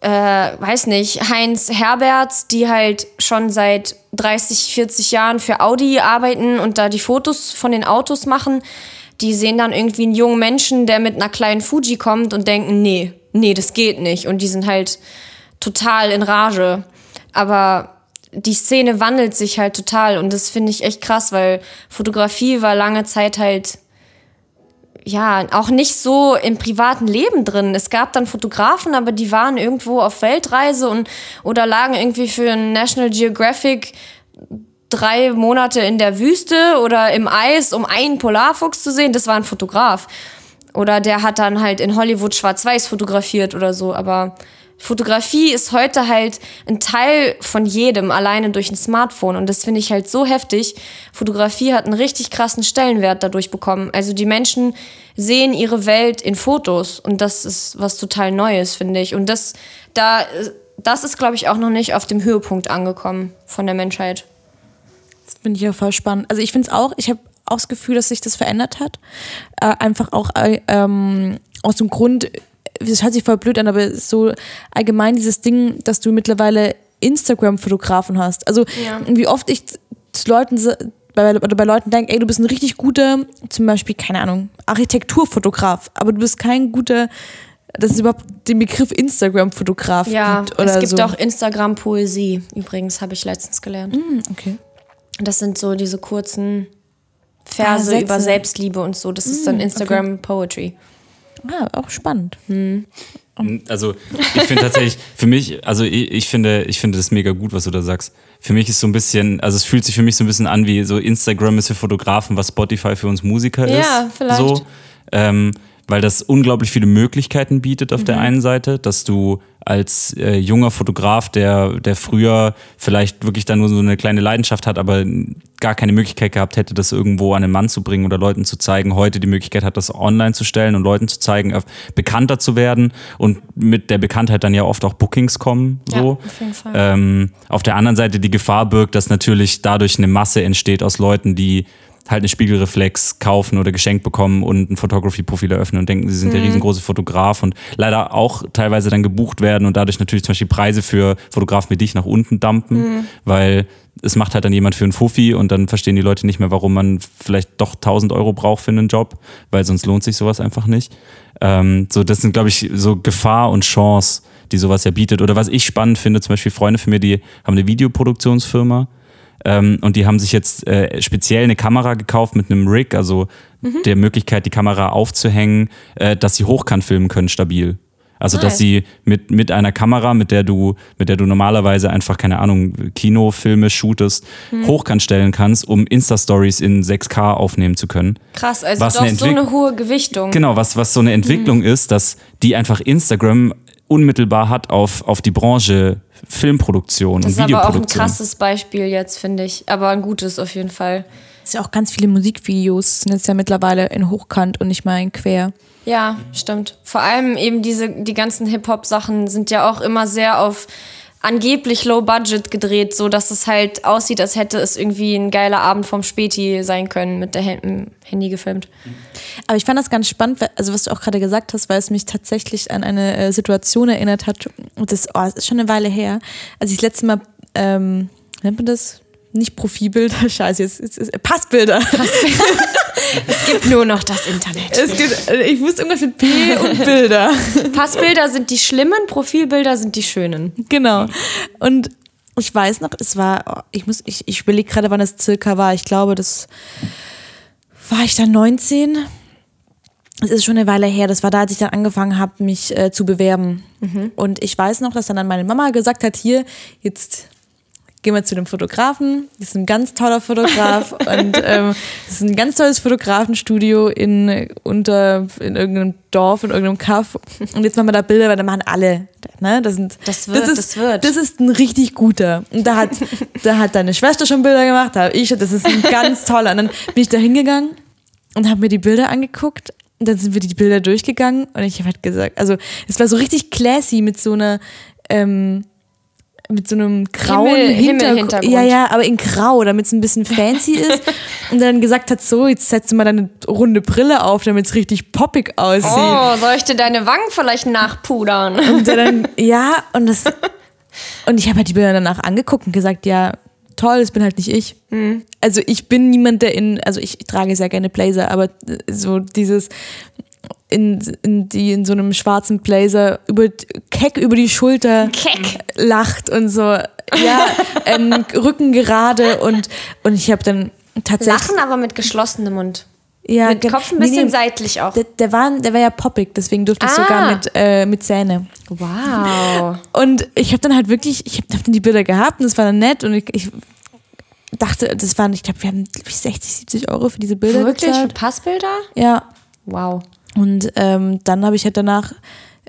äh, weiß nicht, Heinz Herberts, die halt schon seit 30, 40 Jahren für Audi arbeiten und da die Fotos von den Autos machen, die sehen dann irgendwie einen jungen Menschen, der mit einer kleinen Fuji kommt und denken, nee, nee, das geht nicht. Und die sind halt total in Rage. Aber die Szene wandelt sich halt total und das finde ich echt krass, weil Fotografie war lange Zeit halt ja, auch nicht so im privaten Leben drin. Es gab dann Fotografen, aber die waren irgendwo auf Weltreise und oder lagen irgendwie für ein National Geographic drei Monate in der Wüste oder im Eis, um einen Polarfuchs zu sehen. Das war ein Fotograf. Oder der hat dann halt in Hollywood schwarz-weiß fotografiert oder so. Aber Fotografie ist heute halt ein Teil von jedem, alleine durch ein Smartphone. Und das finde ich halt so heftig. Fotografie hat einen richtig krassen Stellenwert dadurch bekommen. Also die Menschen sehen ihre Welt in Fotos. Und das ist was total Neues, finde ich. Und das, da, das ist, glaube ich, auch noch nicht auf dem Höhepunkt angekommen von der Menschheit. Das finde ich ja voll spannend. Also ich finde es auch, ich habe auch das Gefühl, dass sich das verändert hat. Äh, einfach auch äh, ähm, aus dem Grund, das hört sich voll blöd an, aber so allgemein dieses Ding, dass du mittlerweile Instagram-Fotografen hast. Also Ja. wie oft ich zu Leuten bei, oder bei Leuten denke, ey, du bist ein richtig guter, zum Beispiel, keine Ahnung, Architekturfotograf, aber du bist kein guter, dass es überhaupt den Begriff Instagram-Fotograf Ja, gibt oder es gibt so. auch Instagram-Poesie, übrigens, habe ich letztens gelernt. okay. Das sind so diese kurzen Verse Ah, über Selbstliebe und so. Das ist dann Instagram Poetry. Ah, auch spannend. Also ich finde tatsächlich, für mich, also ich, ich finde, ich finde das mega gut, was du da sagst. Für mich ist so ein bisschen, also es fühlt sich für mich so ein bisschen an wie so Instagram ist für Fotografen, was Spotify für uns Musiker ist. Ja, vielleicht. So, ähm, weil das unglaublich viele Möglichkeiten bietet auf der einen Seite, dass du als äh, junger Fotograf, der, der früher vielleicht wirklich dann nur so eine kleine Leidenschaft hat, aber gar keine Möglichkeit gehabt hätte, das irgendwo an den Mann zu bringen oder Leuten zu zeigen, heute die Möglichkeit hat, das online zu stellen und Leuten zu zeigen, auf- bekannter zu werden und mit der Bekanntheit dann ja oft auch Bookings kommen. So. Ja, auf jeden Fall. Ähm, auf der anderen Seite die Gefahr birgt, dass natürlich dadurch eine Masse entsteht aus Leuten, die halt eine Spiegelreflex kaufen oder geschenkt bekommen und ein Photography-Profil eröffnen und denken, sie sind der riesengroße Fotograf und leider auch teilweise dann gebucht werden und dadurch natürlich zum Beispiel Preise für Fotografen wie dich nach unten dampen, weil es macht halt dann jemand für einen Fuffi und dann verstehen die Leute nicht mehr, warum man vielleicht doch 1000 Euro braucht für einen Job, weil sonst lohnt sich sowas einfach nicht. Ähm, so, das sind, glaube ich, so Gefahr und Chance, die sowas ja bietet. Oder was ich spannend finde, zum Beispiel Freunde von mir, die haben eine Videoproduktionsfirma ähm, und die haben sich jetzt äh, speziell eine Kamera gekauft mit einem Rig, also der Möglichkeit, die Kamera aufzuhängen, äh, dass sie hochkant filmen können, stabil. Also Nice. dass sie mit, mit einer Kamera, mit der du, mit der du normalerweise einfach, keine Ahnung, Kinofilme shootest, Hm. hochkant stellen kannst, um Insta-Stories in 6K aufnehmen zu können. Krass, also Was doch eine so eine hohe Gewichtung. Genau, was, was so eine Entwicklung ist, dass die einfach Instagram unmittelbar hat auf, auf die Branche Filmproduktion Das und ist aber auch ein Videoproduktion. krasses Beispiel jetzt, finde ich. Aber ein gutes auf jeden Fall. Es ist ja auch ganz viele Musikvideos sind jetzt ja mittlerweile in Hochkant und nicht mal in Quer. Ja, stimmt. Vor allem eben diese, die ganzen Hip-Hop-Sachen sind ja auch immer sehr auf angeblich Low Budget gedreht, so dass es halt aussieht, als hätte es irgendwie ein geiler Abend vom Späti sein können, mit der Hand- Handy gefilmt. Aber ich fand das ganz spannend, also was du auch gerade gesagt hast, weil es mich tatsächlich an eine äh, Situation erinnert hat. Und das, oh, das ist schon eine Weile her, als ich das letzte Mal, ähm, nennt man das? Nicht Profilbilder, scheiße, jetzt, jetzt, jetzt Passbilder. Es gibt nur noch das Internet. Es gibt, äh, ich wusste irgendwas mit P und Bilder. Passbilder sind die schlimmen, Profilbilder sind die schönen. Genau. Und ich weiß noch, es war, ich muss, ich, ich überlege gerade, wann es circa war. Ich glaube, das war ich dann 19. Es ist schon eine Weile her. Das war da, als ich dann angefangen habe, mich äh, zu bewerben. Und ich weiß noch, dass dann meine Mama gesagt hat, hier, jetzt gehen wir zu dem Fotografen. Das ist ein ganz toller Fotograf und ähm, das ist ein ganz tolles Fotografenstudio in, unter, in irgendeinem Dorf, in irgendeinem Kaff. Und jetzt machen wir da Bilder, weil da machen alle. Ne? Das, sind, Das wird, ist, das wird. Das ist ein richtig guter. Und da hat, da hat deine Schwester schon Bilder gemacht, da habe ich, das ist ein ganz toller. Und dann bin ich da hingegangen und habe mir die Bilder angeguckt. Und dann sind wir die Bilder durchgegangen und ich habe halt gesagt, also es war so richtig classy mit so einer, ähm, mit so einem grauen Himmel- Hintergrund. Himmelhintergrund. Ja, ja, aber in grau, damit es ein bisschen fancy ist. Und dann gesagt hat, so, jetzt setzt du mal deine runde Brille auf, damit es richtig poppig aussieht. Oh, soll ich dir deine Wangen vielleicht nachpudern? Und dann, ja, und das. Und ich habe halt die Bilder danach angeguckt und gesagt, ja, toll, das bin halt nicht ich. Also ich bin niemand, der in, also ich trage sehr gerne Blazer, aber so dieses in, in die in so einem schwarzen Blazer über keck über die Schulter Keck. lacht und so ja ähm, Rücken gerade und und ich habe dann tatsächlich Lachen aber mit geschlossenem Mund. ja, Mit Kopf ein nee, bisschen nee, seitlich auch. der, der war der war ja poppig deswegen durfte ich Ah. sogar mit äh, mit Zähne Wow. und ich habe dann halt wirklich, ich habe hab dann die Bilder gehabt und das war dann nett und ich, ich dachte, das waren, ich glaube, wir haben glaub ich, 60, 70 Euro für diese Bilder Wirklich? Für gezahlt. Passbilder? Ja. Wow. Und ähm, dann habe ich halt danach,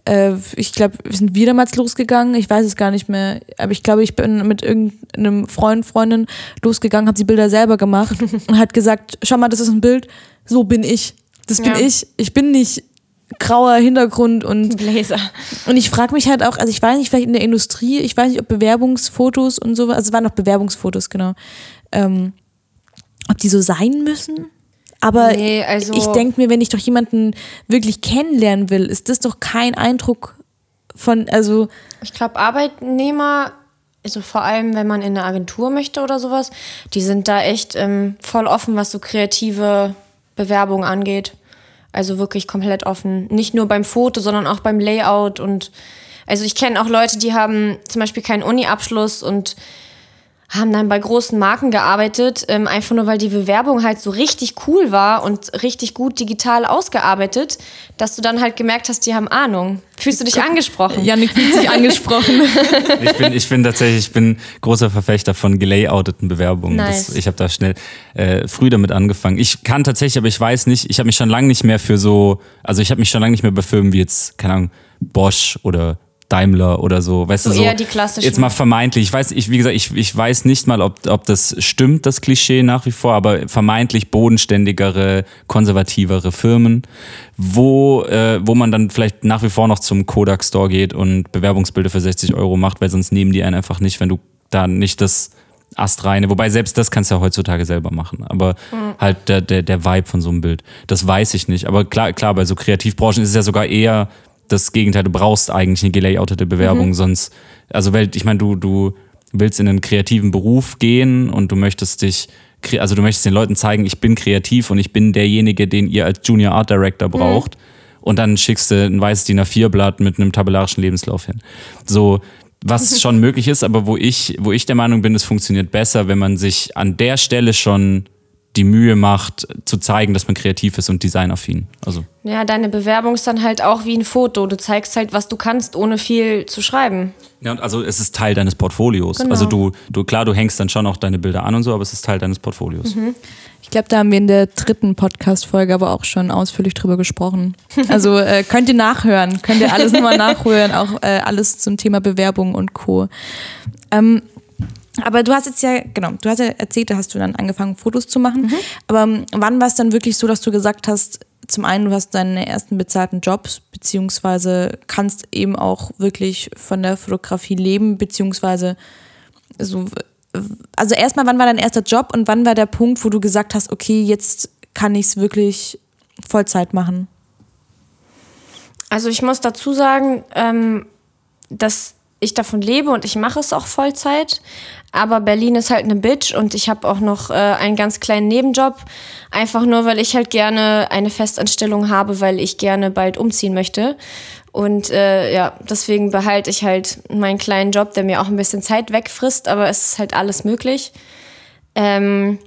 äh, ich glaube, wir sind wieder damals losgegangen, ich weiß es gar nicht mehr, aber ich glaube, ich bin mit irgendeinem Freund, Freundin losgegangen, habe die Bilder selber gemacht und hat gesagt, schau mal, das ist ein Bild, so bin ich. Das bin Ja. ich. Ich bin nicht grauer Hintergrund und Bläser. und ich frage mich halt auch, also ich weiß nicht, vielleicht in der Industrie, ich weiß nicht, ob Bewerbungsfotos und so, also es waren noch Bewerbungsfotos, genau, ähm, ob die so sein müssen. Aber Nee, also- ich denke mir, wenn ich doch jemanden wirklich kennenlernen will, ist das doch kein Eindruck von, also Ich glaube, Arbeitnehmer, also vor allem, wenn man in eine Agentur möchte oder sowas, die sind da echt ähm, voll offen, was so kreative Bewerbung angeht. Also wirklich komplett offen. Nicht nur beim Foto, sondern auch beim Layout und also ich kenne auch Leute, die haben zum Beispiel keinen Uni-Abschluss und haben dann bei großen Marken gearbeitet, ähm, einfach nur weil die Bewerbung halt so richtig cool war und richtig gut digital ausgearbeitet, dass du dann halt gemerkt hast, die haben Ahnung. Fühlst du dich angesprochen? Janik fühlt sich angesprochen. Ich bin, ich bin tatsächlich, ich bin großer Verfechter von gelayouteten Bewerbungen. Nice. Das, ich habe da schnell äh, früh damit angefangen. Ich kann tatsächlich, aber ich weiß nicht, ich habe mich schon lange nicht mehr für so, also ich habe mich schon lange nicht mehr bei Firmen wie jetzt, keine Ahnung, Bosch oder Daimler oder so, weißt So du, so eher die klassischen. jetzt mal vermeintlich, ich weiß, ich, wie gesagt, ich, ich weiß nicht mal, ob, ob das stimmt, das Klischee nach wie vor, aber vermeintlich bodenständigere, konservativere Firmen, wo, äh, wo man dann vielleicht nach wie vor noch zum Kodak Store geht und Bewerbungsbilder für 60 Euro macht, weil sonst nehmen die einen einfach nicht, wenn du da nicht das astreine, wobei selbst das kannst du ja heutzutage selber machen, aber halt der, der, der Vibe von so einem Bild, das weiß ich nicht, aber klar, klar, bei so Kreativbranchen ist es ja sogar eher das Gegenteil, du brauchst eigentlich eine gelayoutete Bewerbung, sonst, also weil, ich meine, du, du willst in einen kreativen Beruf gehen und du möchtest dich, also du möchtest den Leuten zeigen, ich bin kreativ und ich bin derjenige, den ihr als Junior Art Director braucht. Und dann schickst du ein weißes DIN A4-Blatt mit einem tabellarischen Lebenslauf hin. So, was schon möglich ist, aber wo ich, wo ich der Meinung bin, es funktioniert besser, wenn man sich an der Stelle schon die Mühe macht, zu zeigen, dass man kreativ ist und designaffin. Also Ja, deine Bewerbung ist dann halt auch wie ein Foto. Du zeigst halt, was du kannst, ohne viel zu schreiben. Ja, und also es ist Teil deines Portfolios. Genau. Also du, du, klar, du hängst dann schon auch deine Bilder an und so, aber es ist Teil deines Portfolios. Ich glaube, da haben wir in der dritten Podcast-Folge aber auch schon ausführlich drüber gesprochen. Also äh, könnt ihr nachhören, könnt ihr alles nochmal nachhören, auch äh, alles zum Thema Bewerbung und Co. Ähm, aber du hast jetzt ja, genau, du hast ja erzählt, da hast du dann angefangen, Fotos zu machen. Aber ähm, wann war es dann wirklich so, dass du gesagt hast, zum einen, du hast deine ersten bezahlten Jobs, beziehungsweise kannst eben auch wirklich von der Fotografie leben, beziehungsweise so, also erstmal, wann war dein erster Job und wann war der Punkt, wo du gesagt hast, okay, jetzt kann ich es wirklich Vollzeit machen? Also ich muss dazu sagen, ähm, dass ich davon lebe und ich mache es auch Vollzeit. Aber Berlin ist halt eine Bitch und ich habe auch noch äh, einen ganz kleinen Nebenjob. Einfach nur, weil ich halt gerne eine Festanstellung habe, weil ich gerne bald umziehen möchte. Und äh, ja, deswegen behalte ich halt meinen kleinen Job, der mir auch ein bisschen Zeit wegfrisst, aber es ist halt alles möglich. Ähm,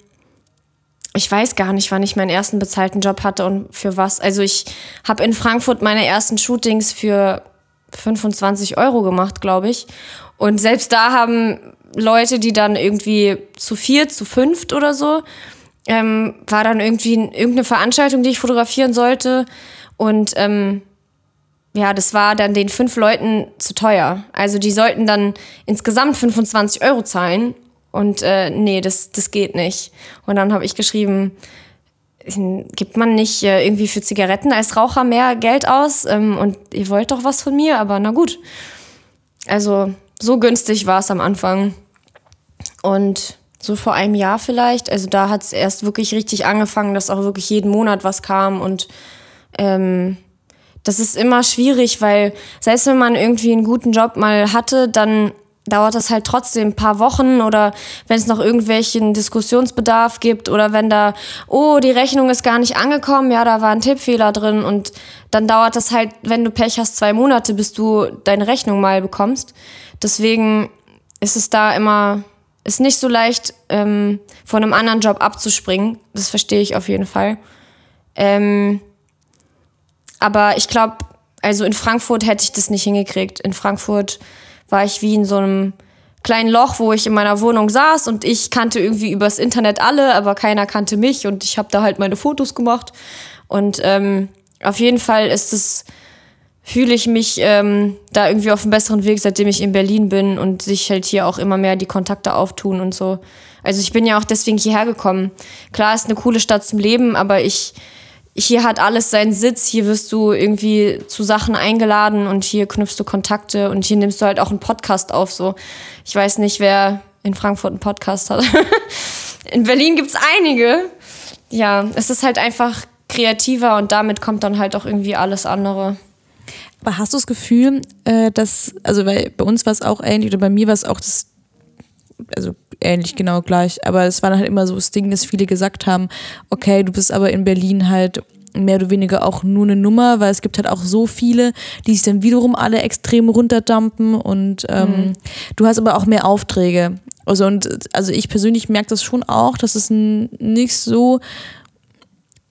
ich weiß gar nicht, wann ich meinen ersten bezahlten Job hatte und für was. Also ich habe in Frankfurt meine ersten Shootings für 25 Euro gemacht, glaube ich. Und selbst da haben Leute, die dann irgendwie zu vier, zu fünft oder so, ähm, war dann irgendwie irgendeine Veranstaltung, die ich fotografieren sollte. Und ähm, ja, das war dann den fünf Leuten zu teuer. Also die sollten dann insgesamt 25 Euro zahlen. Und äh, nee, das, das geht nicht. Und dann habe ich geschrieben, gibt man nicht äh, irgendwie für Zigaretten als Raucher mehr Geld aus? Ähm, und ihr wollt doch was von mir, aber na gut. Also so günstig war es am Anfang. Und so vor einem Jahr vielleicht, also da hat es erst wirklich richtig angefangen, dass auch wirklich jeden Monat was kam. Und ähm, das ist immer schwierig, weil selbst wenn man irgendwie einen guten Job mal hatte, dann dauert das halt trotzdem ein paar Wochen oder wenn es noch irgendwelchen Diskussionsbedarf gibt oder wenn da, oh, die Rechnung ist gar nicht angekommen, ja, da war ein Tippfehler drin und dann dauert das halt, wenn du Pech hast, zwei Monate, bis du deine Rechnung mal bekommst. Deswegen ist es da immer, ist nicht so leicht, ähm, von einem anderen Job abzuspringen. Das verstehe ich auf jeden Fall. Ähm, aber ich glaube, also in Frankfurt hätte ich das nicht hingekriegt. In Frankfurt war ich wie in so einem kleinen Loch, wo ich in meiner Wohnung saß und ich kannte irgendwie übers Internet alle, aber keiner kannte mich und ich habe da halt meine Fotos gemacht. Und ähm, auf jeden Fall ist es, fühle ich mich ähm, da irgendwie auf einem besseren Weg, seitdem ich in Berlin bin und sich halt hier auch immer mehr die Kontakte auftun und so. Also ich bin ja auch deswegen hierher gekommen. Klar, ist eine coole Stadt zum Leben, aber ich hier hat alles seinen Sitz, hier wirst du irgendwie zu Sachen eingeladen und hier knüpfst du Kontakte und hier nimmst du halt auch einen Podcast auf. So, ich weiß nicht, wer in Frankfurt einen Podcast hat. in Berlin gibt's einige. Ja, es ist halt einfach kreativer und damit kommt dann halt auch irgendwie alles andere. Aber hast du das Gefühl, äh, dass, also weil bei uns war es auch ähnlich oder bei mir war es auch das, also ähnlich genau gleich, aber es war dann halt immer so das Ding, dass viele gesagt haben, okay, du bist aber in Berlin halt mehr oder weniger auch nur eine Nummer, weil es gibt halt auch so viele, die sich dann wiederum alle extrem runterdampen und ähm, du hast aber auch mehr Aufträge. Also und also ich persönlich merke das schon auch, dass es nicht so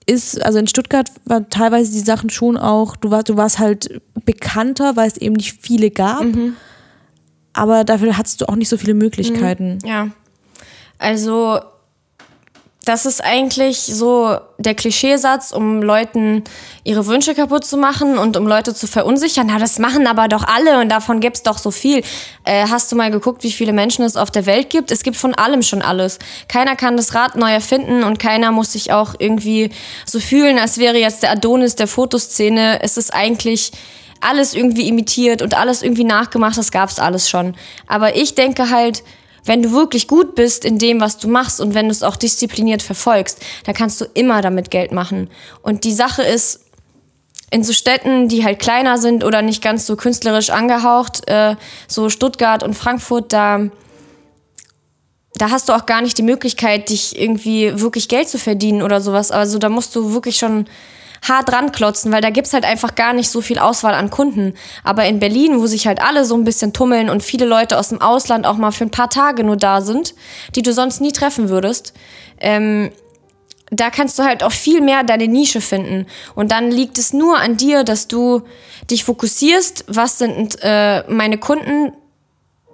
ist, also in Stuttgart waren teilweise die Sachen schon auch, du warst, du warst halt bekannter, weil es eben nicht viele gab. Aber dafür hattest du auch nicht so viele Möglichkeiten. Ja. Also, das ist eigentlich so der Klischeesatz, um Leuten ihre Wünsche kaputt zu machen und um Leute zu verunsichern. Na, das machen aber doch alle und davon gibt's doch so viel. Äh, hast du mal geguckt, wie viele Menschen es auf der Welt gibt? Es gibt von allem schon alles. Keiner kann das Rad neu erfinden und keiner muss sich auch irgendwie so fühlen, als wäre jetzt der Adonis der Fotoszene. Es ist eigentlich alles irgendwie imitiert und alles irgendwie nachgemacht, das gab's alles schon. Aber ich denke halt, wenn du wirklich gut bist in dem, was du machst und wenn du es auch diszipliniert verfolgst, dann kannst du immer damit Geld machen. Und die Sache ist, in so Städten, die halt kleiner sind oder nicht ganz so künstlerisch angehaucht, äh, so Stuttgart und Frankfurt, da, da hast du auch gar nicht die Möglichkeit, dich irgendwie wirklich Geld zu verdienen oder sowas. Also da musst du wirklich schon hart ranklotzen, weil da gibt's halt einfach gar nicht so viel Auswahl an Kunden. Aber in Berlin, wo sich halt alle so ein bisschen tummeln und viele Leute aus dem Ausland auch mal für ein paar Tage nur da sind, die du sonst nie treffen würdest, ähm, da kannst du halt auch viel mehr deine Nische finden. Und dann liegt es nur an dir, dass du dich fokussierst, was sind äh, meine Kunden,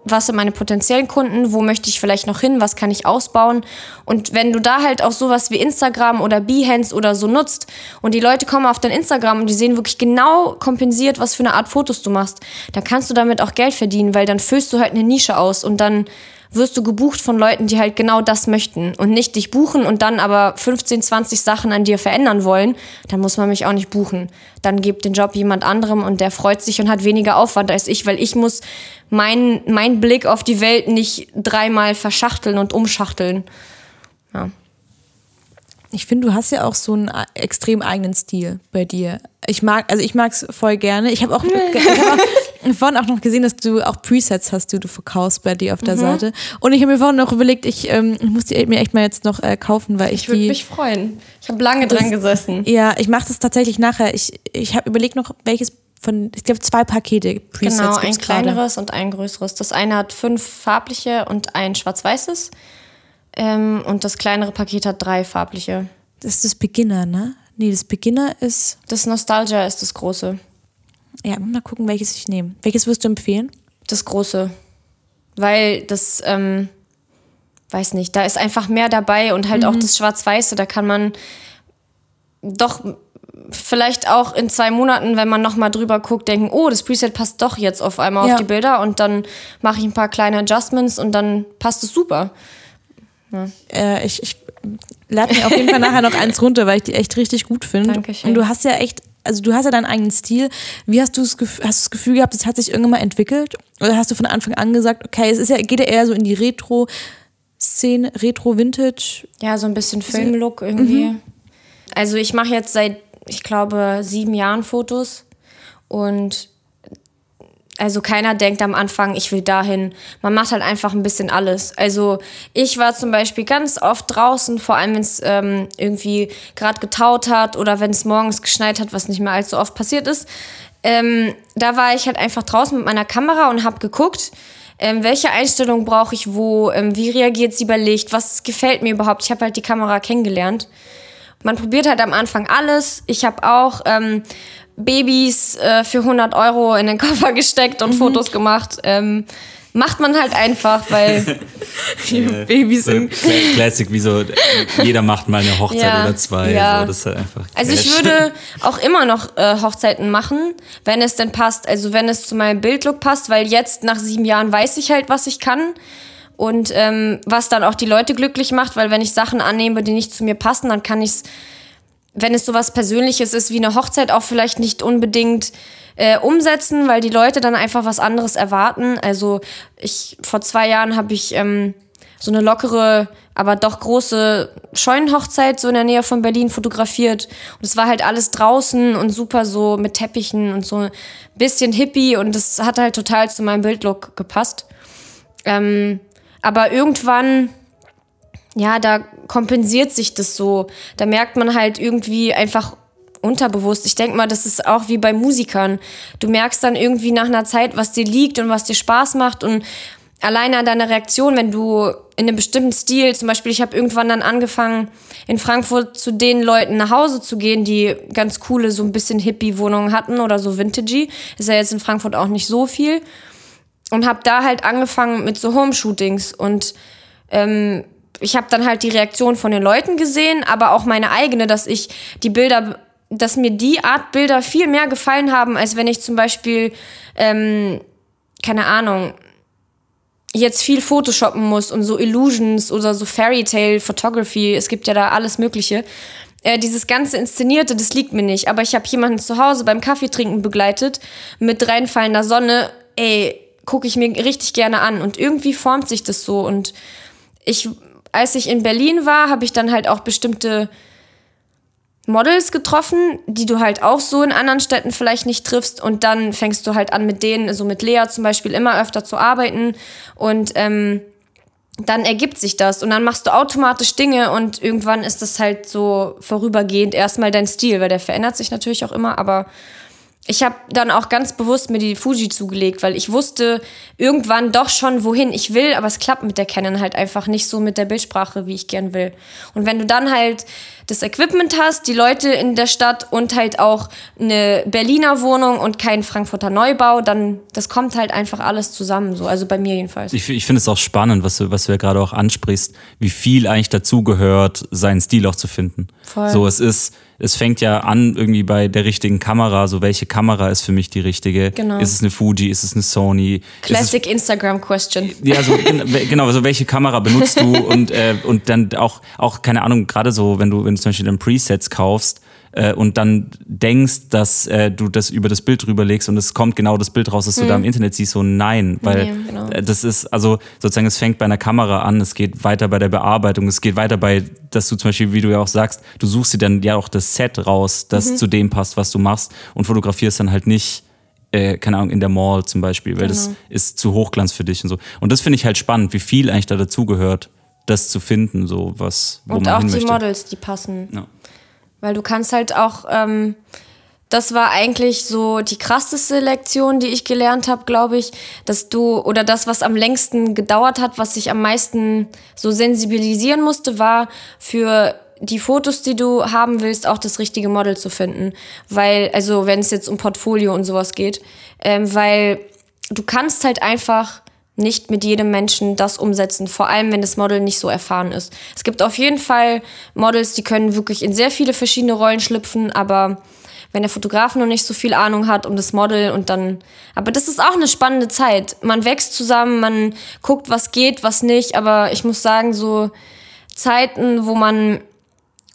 was sind meine potenziellen Kunden, wo möchte ich vielleicht noch hin, was kann ich ausbauen. Und wenn du da halt auch sowas wie Instagram oder Behance oder so nutzt und die Leute kommen auf dein Instagram und die sehen wirklich genau kompensiert, was für eine Art Fotos du machst, dann kannst du damit auch Geld verdienen, weil dann füllst du halt eine Nische aus und dann wirst du gebucht von Leuten, die halt genau das möchten und nicht dich buchen und dann aber 15, 20 Sachen an dir verändern wollen, dann muss man mich auch nicht buchen. Dann gibt den Job jemand anderem und der freut sich und hat weniger Aufwand als ich, weil ich muss meinen mein Blick auf die Welt nicht dreimal verschachteln und umschachteln. Ja. Ich finde, du hast ja auch so einen extrem eigenen Stil bei dir. Ich mag, also ich mag es voll gerne. Ich habe auch, ich hab auch vorhin auch noch gesehen, dass du auch Presets hast, die du verkaufst bei dir auf der Seite. Und ich habe mir vorhin noch überlegt, ich, ähm, muss die mir echt mal jetzt noch äh, kaufen, weil ich, Ich würde mich freuen. Ich habe lange dran gesessen. Ja, ich mache das tatsächlich nachher. Ich, ich habe überlegt noch, welches von, ich glaube, zwei Pakete Presets Genau, ein kleineres und ein größeres. Das eine hat fünf farbliche und ein schwarz-weißes. Ähm, und das kleinere Paket hat drei farbliche. Das ist das Beginner, ne? Nee, das Beginner ist. Das Nostalgia ist das große. Ja, mal gucken, welches ich nehme. Welches wirst du empfehlen? Das große. Weil das, ähm, weiß nicht, da ist einfach mehr dabei und halt auch das Schwarz-Weiße, da kann man doch vielleicht auch in zwei Monaten, wenn man nochmal drüber guckt, denken, oh, das Preset passt doch jetzt auf einmal Ja. auf die Bilder und dann mache ich ein paar kleine Adjustments und dann passt es super. Äh, ich ich lade mir auf jeden Fall nachher noch eins runter, weil ich die echt richtig gut finde. Und du hast ja echt, also du hast ja deinen eigenen Stil. Wie hast du das Gefühl, hast du das Gefühl gehabt, das hat sich irgendwann mal entwickelt? Oder hast du von Anfang an gesagt, okay, es ist ja, geht ja eher so in die Retro-Szene, Retro-Vintage? Ja, so ein bisschen Filmlook irgendwie. Also ich mache jetzt seit, ich glaube, sieben Jahren Fotos und also keiner denkt am Anfang, ich will dahin. Man macht halt einfach ein bisschen alles. Also ich war zum Beispiel ganz oft draußen, vor allem wenn es ähm, irgendwie gerade getaut hat oder wenn es morgens geschneit hat, was nicht mehr allzu oft passiert ist. Ähm, da war ich halt einfach draußen mit meiner Kamera und habe geguckt, ähm, welche Einstellung brauche ich wo, ähm, wie reagiert sie bei Licht, was gefällt mir überhaupt. Ich habe halt die Kamera kennengelernt. Man probiert halt am Anfang alles. Ich habe auch ähm, Babys äh, für 100 Euro in den Koffer gesteckt und Fotos gemacht. Ähm, macht man halt einfach, weil Babys So Cla- Classic, wie so, jeder macht mal eine Hochzeit Ja, oder zwei. ja. So, das ist halt einfach Also ich würde auch immer noch äh, Hochzeiten machen, wenn es denn passt. Also wenn es zu meinem Bildlook passt, weil jetzt nach sieben Jahren weiß ich halt, was ich kann. Und ähm, was dann auch die Leute glücklich macht, weil wenn ich Sachen annehme, die nicht zu mir passen, dann kann ich es, wenn es sowas Persönliches ist wie eine Hochzeit, auch vielleicht nicht unbedingt äh, umsetzen, weil die Leute dann einfach was anderes erwarten. Also ich vor zwei Jahren habe ich ähm, so eine lockere, aber doch große Scheunenhochzeit so in der Nähe von Berlin fotografiert. Und es war halt alles draußen und super so mit Teppichen und so ein bisschen hippie und das hat halt total zu meinem Bildlook gepasst. Ähm, aber irgendwann, ja, da kompensiert sich das so. Da merkt man halt irgendwie einfach unterbewusst. Ich denke mal, das ist auch wie bei Musikern. Du merkst dann irgendwie nach einer Zeit, was dir liegt und was dir Spaß macht und alleine an deiner Reaktion, wenn du in einem bestimmten Stil, zum Beispiel, ich habe irgendwann dann angefangen, in Frankfurt zu den Leuten nach Hause zu gehen, die ganz coole, so ein bisschen Hippie-Wohnungen hatten oder so Vintagey. Ist ja jetzt in Frankfurt auch nicht so viel und habe da halt angefangen mit so Home-Shootings und ähm, ich habe dann halt die Reaktion von den Leuten gesehen, aber auch meine eigene, dass ich die Bilder, dass mir die Art Bilder viel mehr gefallen haben, als wenn ich zum Beispiel, ähm, keine Ahnung, jetzt viel Photoshoppen muss und so Illusions oder so Fairy Tale Photography, es gibt ja da alles Mögliche. Äh, dieses ganze Inszenierte, das liegt mir nicht. Aber ich habe jemanden zu Hause beim Kaffeetrinken begleitet mit reinfallender Sonne. Ey, gucke ich mir richtig gerne an. Und irgendwie formt sich das so. Und ich, als ich in Berlin war, habe ich dann halt auch bestimmte Models getroffen, die du halt auch so in anderen Städten vielleicht nicht triffst. Und dann fängst du halt an mit denen, so mit Lea zum Beispiel, immer öfter zu arbeiten. Und ähm, dann ergibt sich das. Und dann machst du automatisch Dinge und irgendwann ist das halt so vorübergehend erstmal dein Stil, weil der verändert sich natürlich auch immer, aber ich habe dann auch ganz bewusst mir die Fuji zugelegt, weil ich wusste irgendwann doch schon, wohin ich will, aber es klappt mit der Canon halt einfach nicht so mit der Bildsprache, wie ich gern will. Und wenn du dann halt das Equipment hast, die Leute in der Stadt und halt auch eine Berliner Wohnung und keinen Frankfurter Neubau, dann das kommt halt einfach alles zusammen, so also bei mir jedenfalls. Ich, ich finde es auch spannend, was du, was du ja gerade auch ansprichst, wie viel eigentlich dazugehört, seinen Stil auch zu finden. Voll. So, es ist, es fängt ja an irgendwie bei der richtigen Kamera, so welche Kamera ist für mich die richtige? Genau. Ist es eine Fuji, ist es eine Sony? Es Classic Instagram Question. ja, so, gen- genau, also welche Kamera benutzt du und, äh, und dann auch, auch, keine Ahnung, gerade so, wenn du, wenn du zum Beispiel dann Presets kaufst äh, und dann denkst, dass äh, du das über das Bild drüber legst und es kommt genau das Bild raus, das du da im Internet siehst, so nein, weil Nee, genau. äh, das ist, also sozusagen, es fängt bei einer Kamera an, es geht weiter bei der Bearbeitung, es geht weiter bei, dass du zum Beispiel, wie du ja auch sagst, du suchst dir dann ja auch das Set raus, das zu dem passt, was du machst und fotografierst dann halt nicht äh, keine Ahnung, in der Mall zum Beispiel, weil das Genau. ist zu Hochglanz für dich und so. Und das finde ich halt spannend, wie viel eigentlich da dazugehört, das zu finden, so was, wo Und man auch die möchte. Models, die passen. Ja. Weil du kannst halt auch, ähm, das war eigentlich so die krasseste Lektion, die ich gelernt habe, glaube ich, dass du, oder das, was am längsten gedauert hat, was ich am meisten so sensibilisieren musste, war für die Fotos, die du haben willst, auch das richtige Model zu finden. Weil, also wenn es jetzt um Portfolio und sowas geht, ähm, weil du kannst halt einfach nicht mit jedem Menschen das umsetzen, vor allem wenn das Model nicht so erfahren ist. Es gibt auf jeden Fall Models, die können wirklich in sehr viele verschiedene Rollen schlüpfen, aber wenn der Fotograf noch nicht so viel Ahnung hat um das Model und dann, aber das ist auch eine spannende Zeit. Man wächst zusammen, man guckt, was geht, was nicht, aber ich muss sagen, so Zeiten, wo man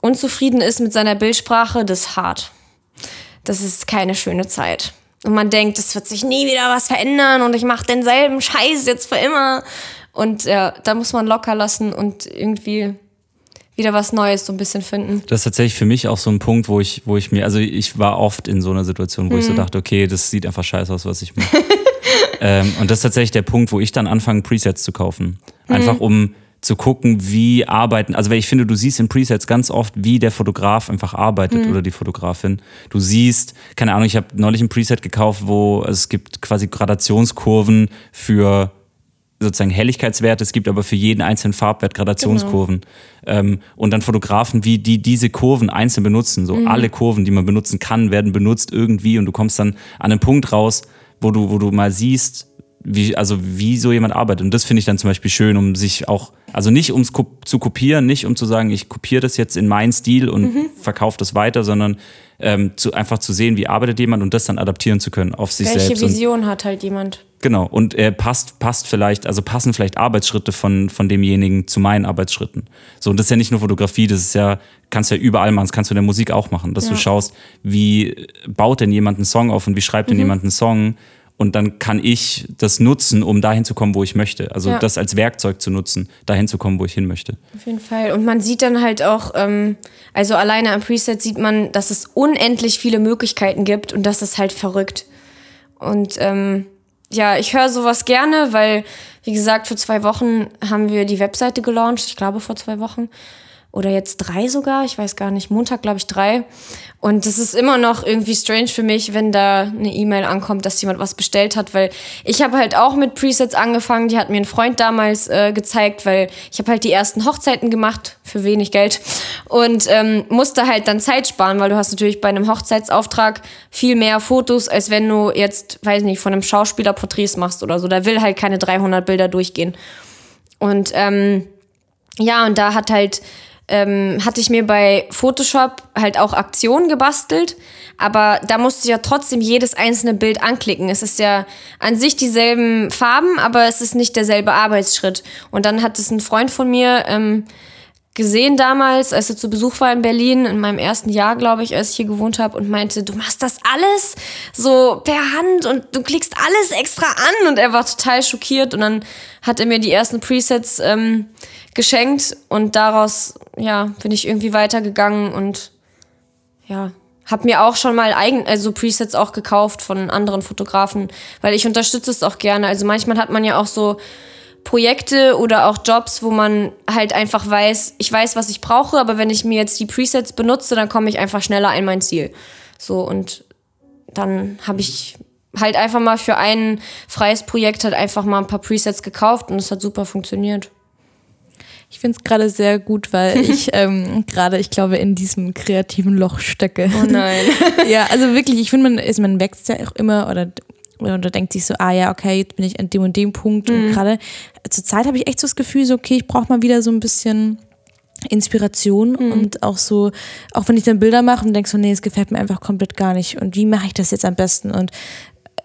unzufrieden ist mit seiner Bildsprache, das ist hart. Das ist keine schöne Zeit. Und man denkt, es wird sich nie wieder was verändern und ich mache denselben Scheiß jetzt für immer. Und ja, da muss man locker lassen und irgendwie wieder was Neues so ein bisschen finden. Das ist tatsächlich für mich auch so ein Punkt, wo ich, wo ich mir, also ich war oft in so einer Situation, wo ich so Mhm. dachte, okay, das sieht einfach scheiße aus, was ich mache. ähm, und das ist tatsächlich der Punkt, wo ich dann anfange, Presets zu kaufen. Mhm. Einfach um zu gucken, wie arbeiten, also weil ich finde, du siehst in Presets ganz oft, wie der Fotograf einfach arbeitet Mhm. oder die Fotografin. Du siehst, keine Ahnung, ich habe neulich ein Preset gekauft, wo also es gibt quasi Gradationskurven für sozusagen Helligkeitswerte, es gibt aber für jeden einzelnen Farbwert Gradationskurven. Ähm, und dann Fotografen, wie die diese Kurven einzeln benutzen. So alle Kurven, die man benutzen kann, werden benutzt irgendwie und du kommst dann an einen Punkt raus, wo du, wo du mal siehst, wie, also wie so jemand arbeitet. Und das finde ich dann zum Beispiel schön, um sich auch, also nicht ums Ko zu kopieren, nicht um zu sagen, ich kopiere das jetzt in meinen Stil und verkaufe das weiter, sondern ähm, zu, einfach zu sehen, wie arbeitet jemand und das dann adaptieren zu können auf sich Welche selbst. Und Vision hat halt jemand? Genau, und er passt, passt vielleicht, also passen vielleicht Arbeitsschritte von, von demjenigen zu meinen Arbeitsschritten. So, und das ist ja nicht nur Fotografie, das ist ja, kannst du ja überall machen, das kannst du in der Musik auch machen, dass du Ja. schaust, wie baut denn jemand einen Song auf und wie schreibt Mhm. denn jemand einen Song und dann kann ich das nutzen, um dahin zu kommen, wo ich möchte. Also Ja. das als Werkzeug zu nutzen, dahin zu kommen, wo ich hin möchte. Auf jeden Fall. Und man sieht dann halt auch, ähm, also alleine am Preset sieht man, dass es unendlich viele Möglichkeiten gibt und das ist halt verrückt. Und ähm, ja, ich höre sowas gerne, weil, wie gesagt, vor zwei Wochen haben wir die Webseite gelauncht, ich glaube vor zwei Wochen. Oder jetzt drei sogar, ich weiß gar nicht, Montag glaube ich drei. Und das ist immer noch irgendwie strange für mich, wenn da eine E-Mail ankommt, dass jemand was bestellt hat, weil ich habe halt auch mit Presets angefangen, die hat mir ein Freund damals äh, gezeigt, weil ich habe halt die ersten Hochzeiten gemacht für wenig Geld und ähm, musste halt dann Zeit sparen, weil du hast natürlich bei einem Hochzeitsauftrag viel mehr Fotos, als wenn du jetzt, weiß nicht, von einem Schauspieler Porträts machst oder so. Da will halt keine 300 Bilder durchgehen. Und ähm, ja, und da hat halt, ähm, hatte ich mir bei Photoshop halt auch Aktionen gebastelt, aber da musst du ja trotzdem jedes einzelne Bild anklicken. Es ist ja an sich dieselben Farben, aber es ist nicht derselbe Arbeitsschritt. Und dann hat es ein Freund von mir ähm, gesehen damals, als er zu Besuch war in Berlin, in meinem ersten Jahr, glaube ich, als ich hier gewohnt habe, und meinte, du machst das alles so per Hand und du klickst alles extra an. Und er war total schockiert. Und dann hat er mir die ersten Presets ähm, geschenkt und daraus, ja, bin ich irgendwie weitergegangen und ja, hab mir auch schon mal eigen, also Presets auch gekauft von anderen Fotografen, weil ich unterstütze es auch gerne. Also manchmal hat man ja auch so Projekte oder auch Jobs, wo man halt einfach weiß, ich weiß, was ich brauche, aber wenn ich mir jetzt die Presets benutze, dann komme ich einfach schneller an mein Ziel. So und dann habe ich halt einfach mal für ein freies Projekt halt einfach mal ein paar Presets gekauft und es hat super funktioniert. Ich finde es gerade sehr gut, weil ich ähm, gerade, ich glaube, in diesem kreativen Loch stecke. Oh nein. ja, also wirklich, ich finde, man, ist, man wächst ja auch immer oder, oder denkt sich so, ah ja, okay, jetzt bin ich an dem und dem Punkt. Und gerade zur Zeit habe ich echt so das Gefühl, so, okay, ich brauche mal wieder so ein bisschen Inspiration und auch so, auch wenn ich dann Bilder mache und denke so, nee, es gefällt mir einfach komplett gar nicht. Und wie mache ich das jetzt am besten? Und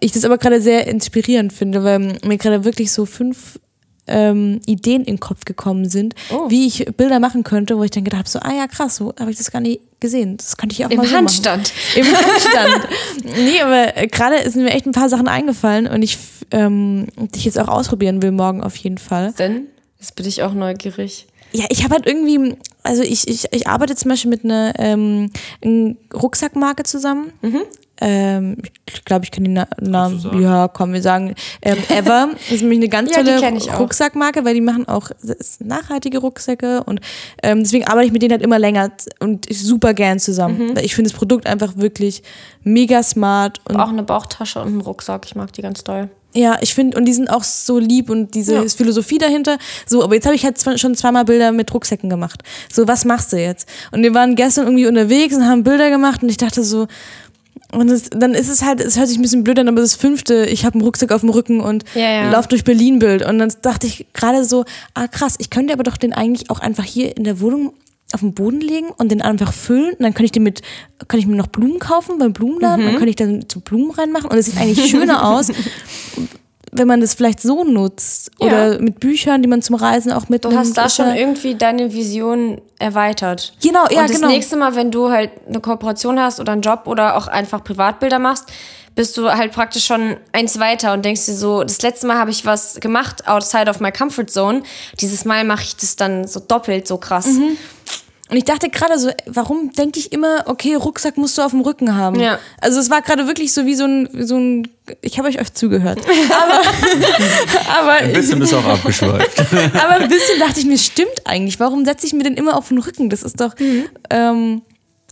ich das aber gerade sehr inspirierend finde, weil mir gerade wirklich so fünf ähm, Ideen in den Kopf gekommen sind, Oh. wie ich Bilder machen könnte, wo ich dann gedacht habe, so, ah ja, krass, so habe ich das gar nicht gesehen. Das könnte ich auch Im mal so Handstand. Machen. Im Handstand. nee, aber gerade sind mir echt ein paar Sachen eingefallen und ich ähm, dich jetzt auch ausprobieren will morgen auf jeden Fall. Denn, jetzt bin ich auch neugierig. Ja, ich habe halt irgendwie, also ich, ich, ich arbeite zum Beispiel mit einer ähm, einer Rucksackmarke zusammen. Ähm, ich glaube, ich kann den Na Namen. sagen. Ja, komm, wir sagen ähm, Ever. Das ist nämlich eine ganz Ja, tolle auch. Rucksackmarke, weil die machen auch nachhaltige Rucksäcke und ähm, deswegen arbeite ich mit denen halt immer länger und super gern zusammen. Ich finde das Produkt einfach wirklich mega smart und Auch eine Bauchtasche und einen Rucksack. Ich mag die ganz doll. ja, ich finde, und die sind auch so lieb und diese Ja. Philosophie dahinter. So, aber jetzt habe ich halt schon zweimal Bilder mit Rucksäcken gemacht. So, was machst du jetzt? Und wir waren gestern irgendwie unterwegs und haben Bilder gemacht und ich dachte so, und es, dann ist es halt, es hört sich ein bisschen blöd an, aber das fünfte, ich habe einen Rucksack auf dem Rücken und Ja, ja. lauf durch Berlin Bild. Und dann dachte ich gerade so, ah krass, ich könnte aber doch den eigentlich auch einfach hier in der Wohnung auf den Boden legen und den einfach füllen. Und dann kann ich den mit, kann ich mir noch Blumen kaufen beim Blumenladen. Mhm. Dann kann ich dann so Blumen reinmachen und es sieht eigentlich schöner aus, wenn man das vielleicht so nutzt. Ja. Oder mit Büchern, die man zum Reisen auch mit Du hast da schon irgendwie deine Vision erweitert. Genau, ja, Und das genau. nächste Mal, wenn du halt eine Kooperation hast oder einen Job oder auch einfach Privatbilder machst, bist du halt praktisch schon eins weiter und denkst dir so, das letzte Mal habe ich was gemacht outside of my comfort zone. Dieses Mal mache ich das dann so doppelt so krass. Mhm. Und ich dachte gerade so, warum denke ich immer, okay, Rucksack musst du auf dem Rücken haben? Ja. Also es war gerade wirklich so wie so ein, wie so ein ich habe euch oft zugehört. Aber, aber, Ein bisschen bist du auch abgeschweift. aber ein bisschen dachte ich mir, stimmt eigentlich. Warum setze ich mir denn immer auf den Rücken? Das ist doch. Ähm,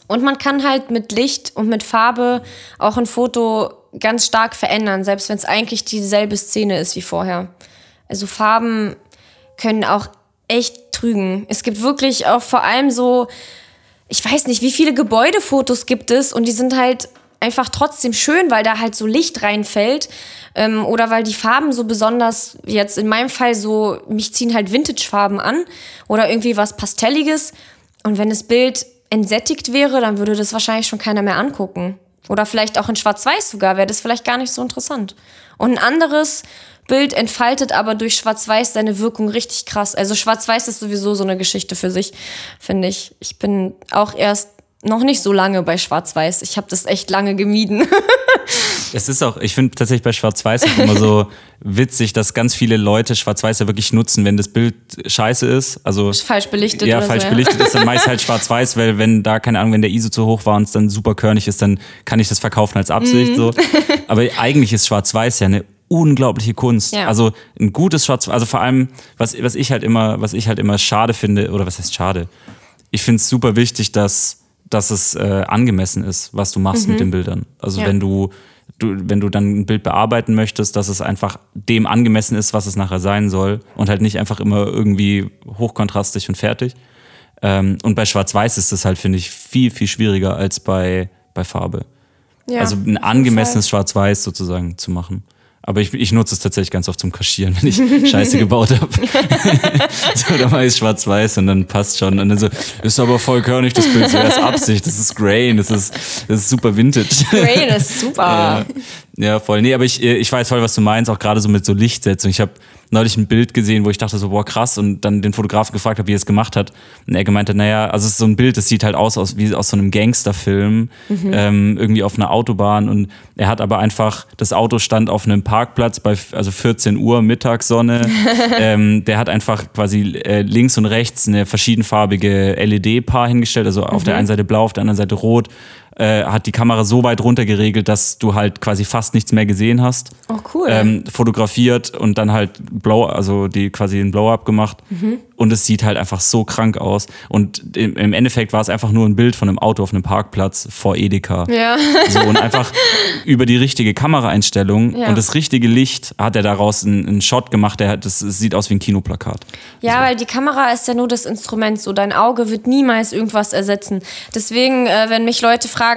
Und man kann halt mit Licht und mit Farbe auch ein Foto ganz stark verändern, selbst wenn es eigentlich dieselbe Szene ist wie vorher. Also Farben können auch echt trügen. Es gibt wirklich auch vor allem so, ich weiß nicht, wie viele Gebäudefotos gibt es und die sind halt einfach trotzdem schön, weil da halt so Licht reinfällt ähm, oder weil die Farben so besonders, jetzt in meinem Fall so, mich ziehen halt Vintage-Farben an oder irgendwie was Pastelliges und wenn das Bild entsättigt wäre, dann würde das wahrscheinlich schon keiner mehr angucken. Oder vielleicht auch in Schwarz-Weiß sogar, wäre das vielleicht gar nicht so interessant. Und ein anderes Bild entfaltet aber durch Schwarz-Weiß seine Wirkung richtig krass. Also Schwarz-Weiß ist sowieso so eine Geschichte für sich, finde ich. Ich bin auch erst noch nicht so lange bei Schwarz-Weiß. Ich habe das echt lange gemieden. Es ist auch, ich finde tatsächlich bei Schwarz-Weiß auch immer so witzig, dass ganz viele Leute Schwarz-Weiß ja wirklich nutzen, wenn das Bild scheiße ist. Also Falsch belichtet ja, falsch so, ja. belichtet ist dann meist halt schwarz-weiß, weil wenn da, keine Ahnung, wenn der ISO zu hoch war und es dann super körnig ist, dann kann ich das verkaufen als Absicht. Mhm. So. Aber eigentlich ist schwarz-weiß ja eine unglaubliche Kunst. Ja. Also ein gutes Schwarz, also vor allem, was, was ich halt immer, was ich halt immer schade finde, oder was heißt schade? Ich finde es super wichtig, dass, dass es äh, angemessen ist, was du machst mit den Bildern. Also Mhm. Ja. wenn du, du, wenn du dann ein Bild bearbeiten möchtest, dass es einfach dem angemessen ist, was es nachher sein soll und halt nicht einfach immer irgendwie hochkontrastig und fertig. Ähm, und bei Schwarz-Weiß ist das halt, finde ich, viel, viel schwieriger als bei, bei Farbe. Ja, also ein angemessenes Schwarz-Weiß sozusagen zu machen. Aber ich, ich nutze es tatsächlich ganz oft zum Kaschieren, wenn ich Scheiße gebaut habe. so, dann mache ich schwarz-weiß und dann passt schon. Und dann so, ist aber voll körnig das Bild, so, das ist Absicht, das ist Grain, das ist, das ist super Vintage. Grain ist super. Ja, ja, voll. Nee, aber ich, ich weiß voll, was du meinst, auch gerade so mit so Lichtsetzung. Ich habe neulich ein Bild gesehen, wo ich dachte so, boah, krass, und dann den Fotografen gefragt habe, wie er es gemacht hat. Und er gemeint hat, naja, also es ist so ein Bild, das sieht halt aus, aus wie aus so einem Gangsterfilm, ähm, irgendwie auf einer Autobahn. Und er hat aber einfach, das Auto stand auf einem Parkplatz bei also 14 Uhr, Mittagssonne. ähm, der hat einfach quasi äh, links und rechts eine verschiedenfarbige LED-Paar hingestellt, also auf der einen Seite blau, auf der anderen Seite rot äh, hat die Kamera so weit runter geregelt, dass du halt quasi fast nichts mehr gesehen hast. Oh, cool. Ähm, fotografiert und dann halt Blow, also die quasi den Blow-up gemacht. Mhm. Und es sieht halt einfach so krank aus. Und im, im Endeffekt war es einfach nur ein Bild von einem Auto auf einem Parkplatz vor Edeka. ja. So, und einfach über die richtige Kameraeinstellung Ja. und das richtige Licht hat er daraus einen, einen Shot gemacht, der hat, das, das sieht aus wie ein Kinoplakat. Ja, weil die Kamera ist ja nur das Instrument. So, dein Auge wird niemals irgendwas ersetzen. Deswegen, äh, wenn mich Leute fragen,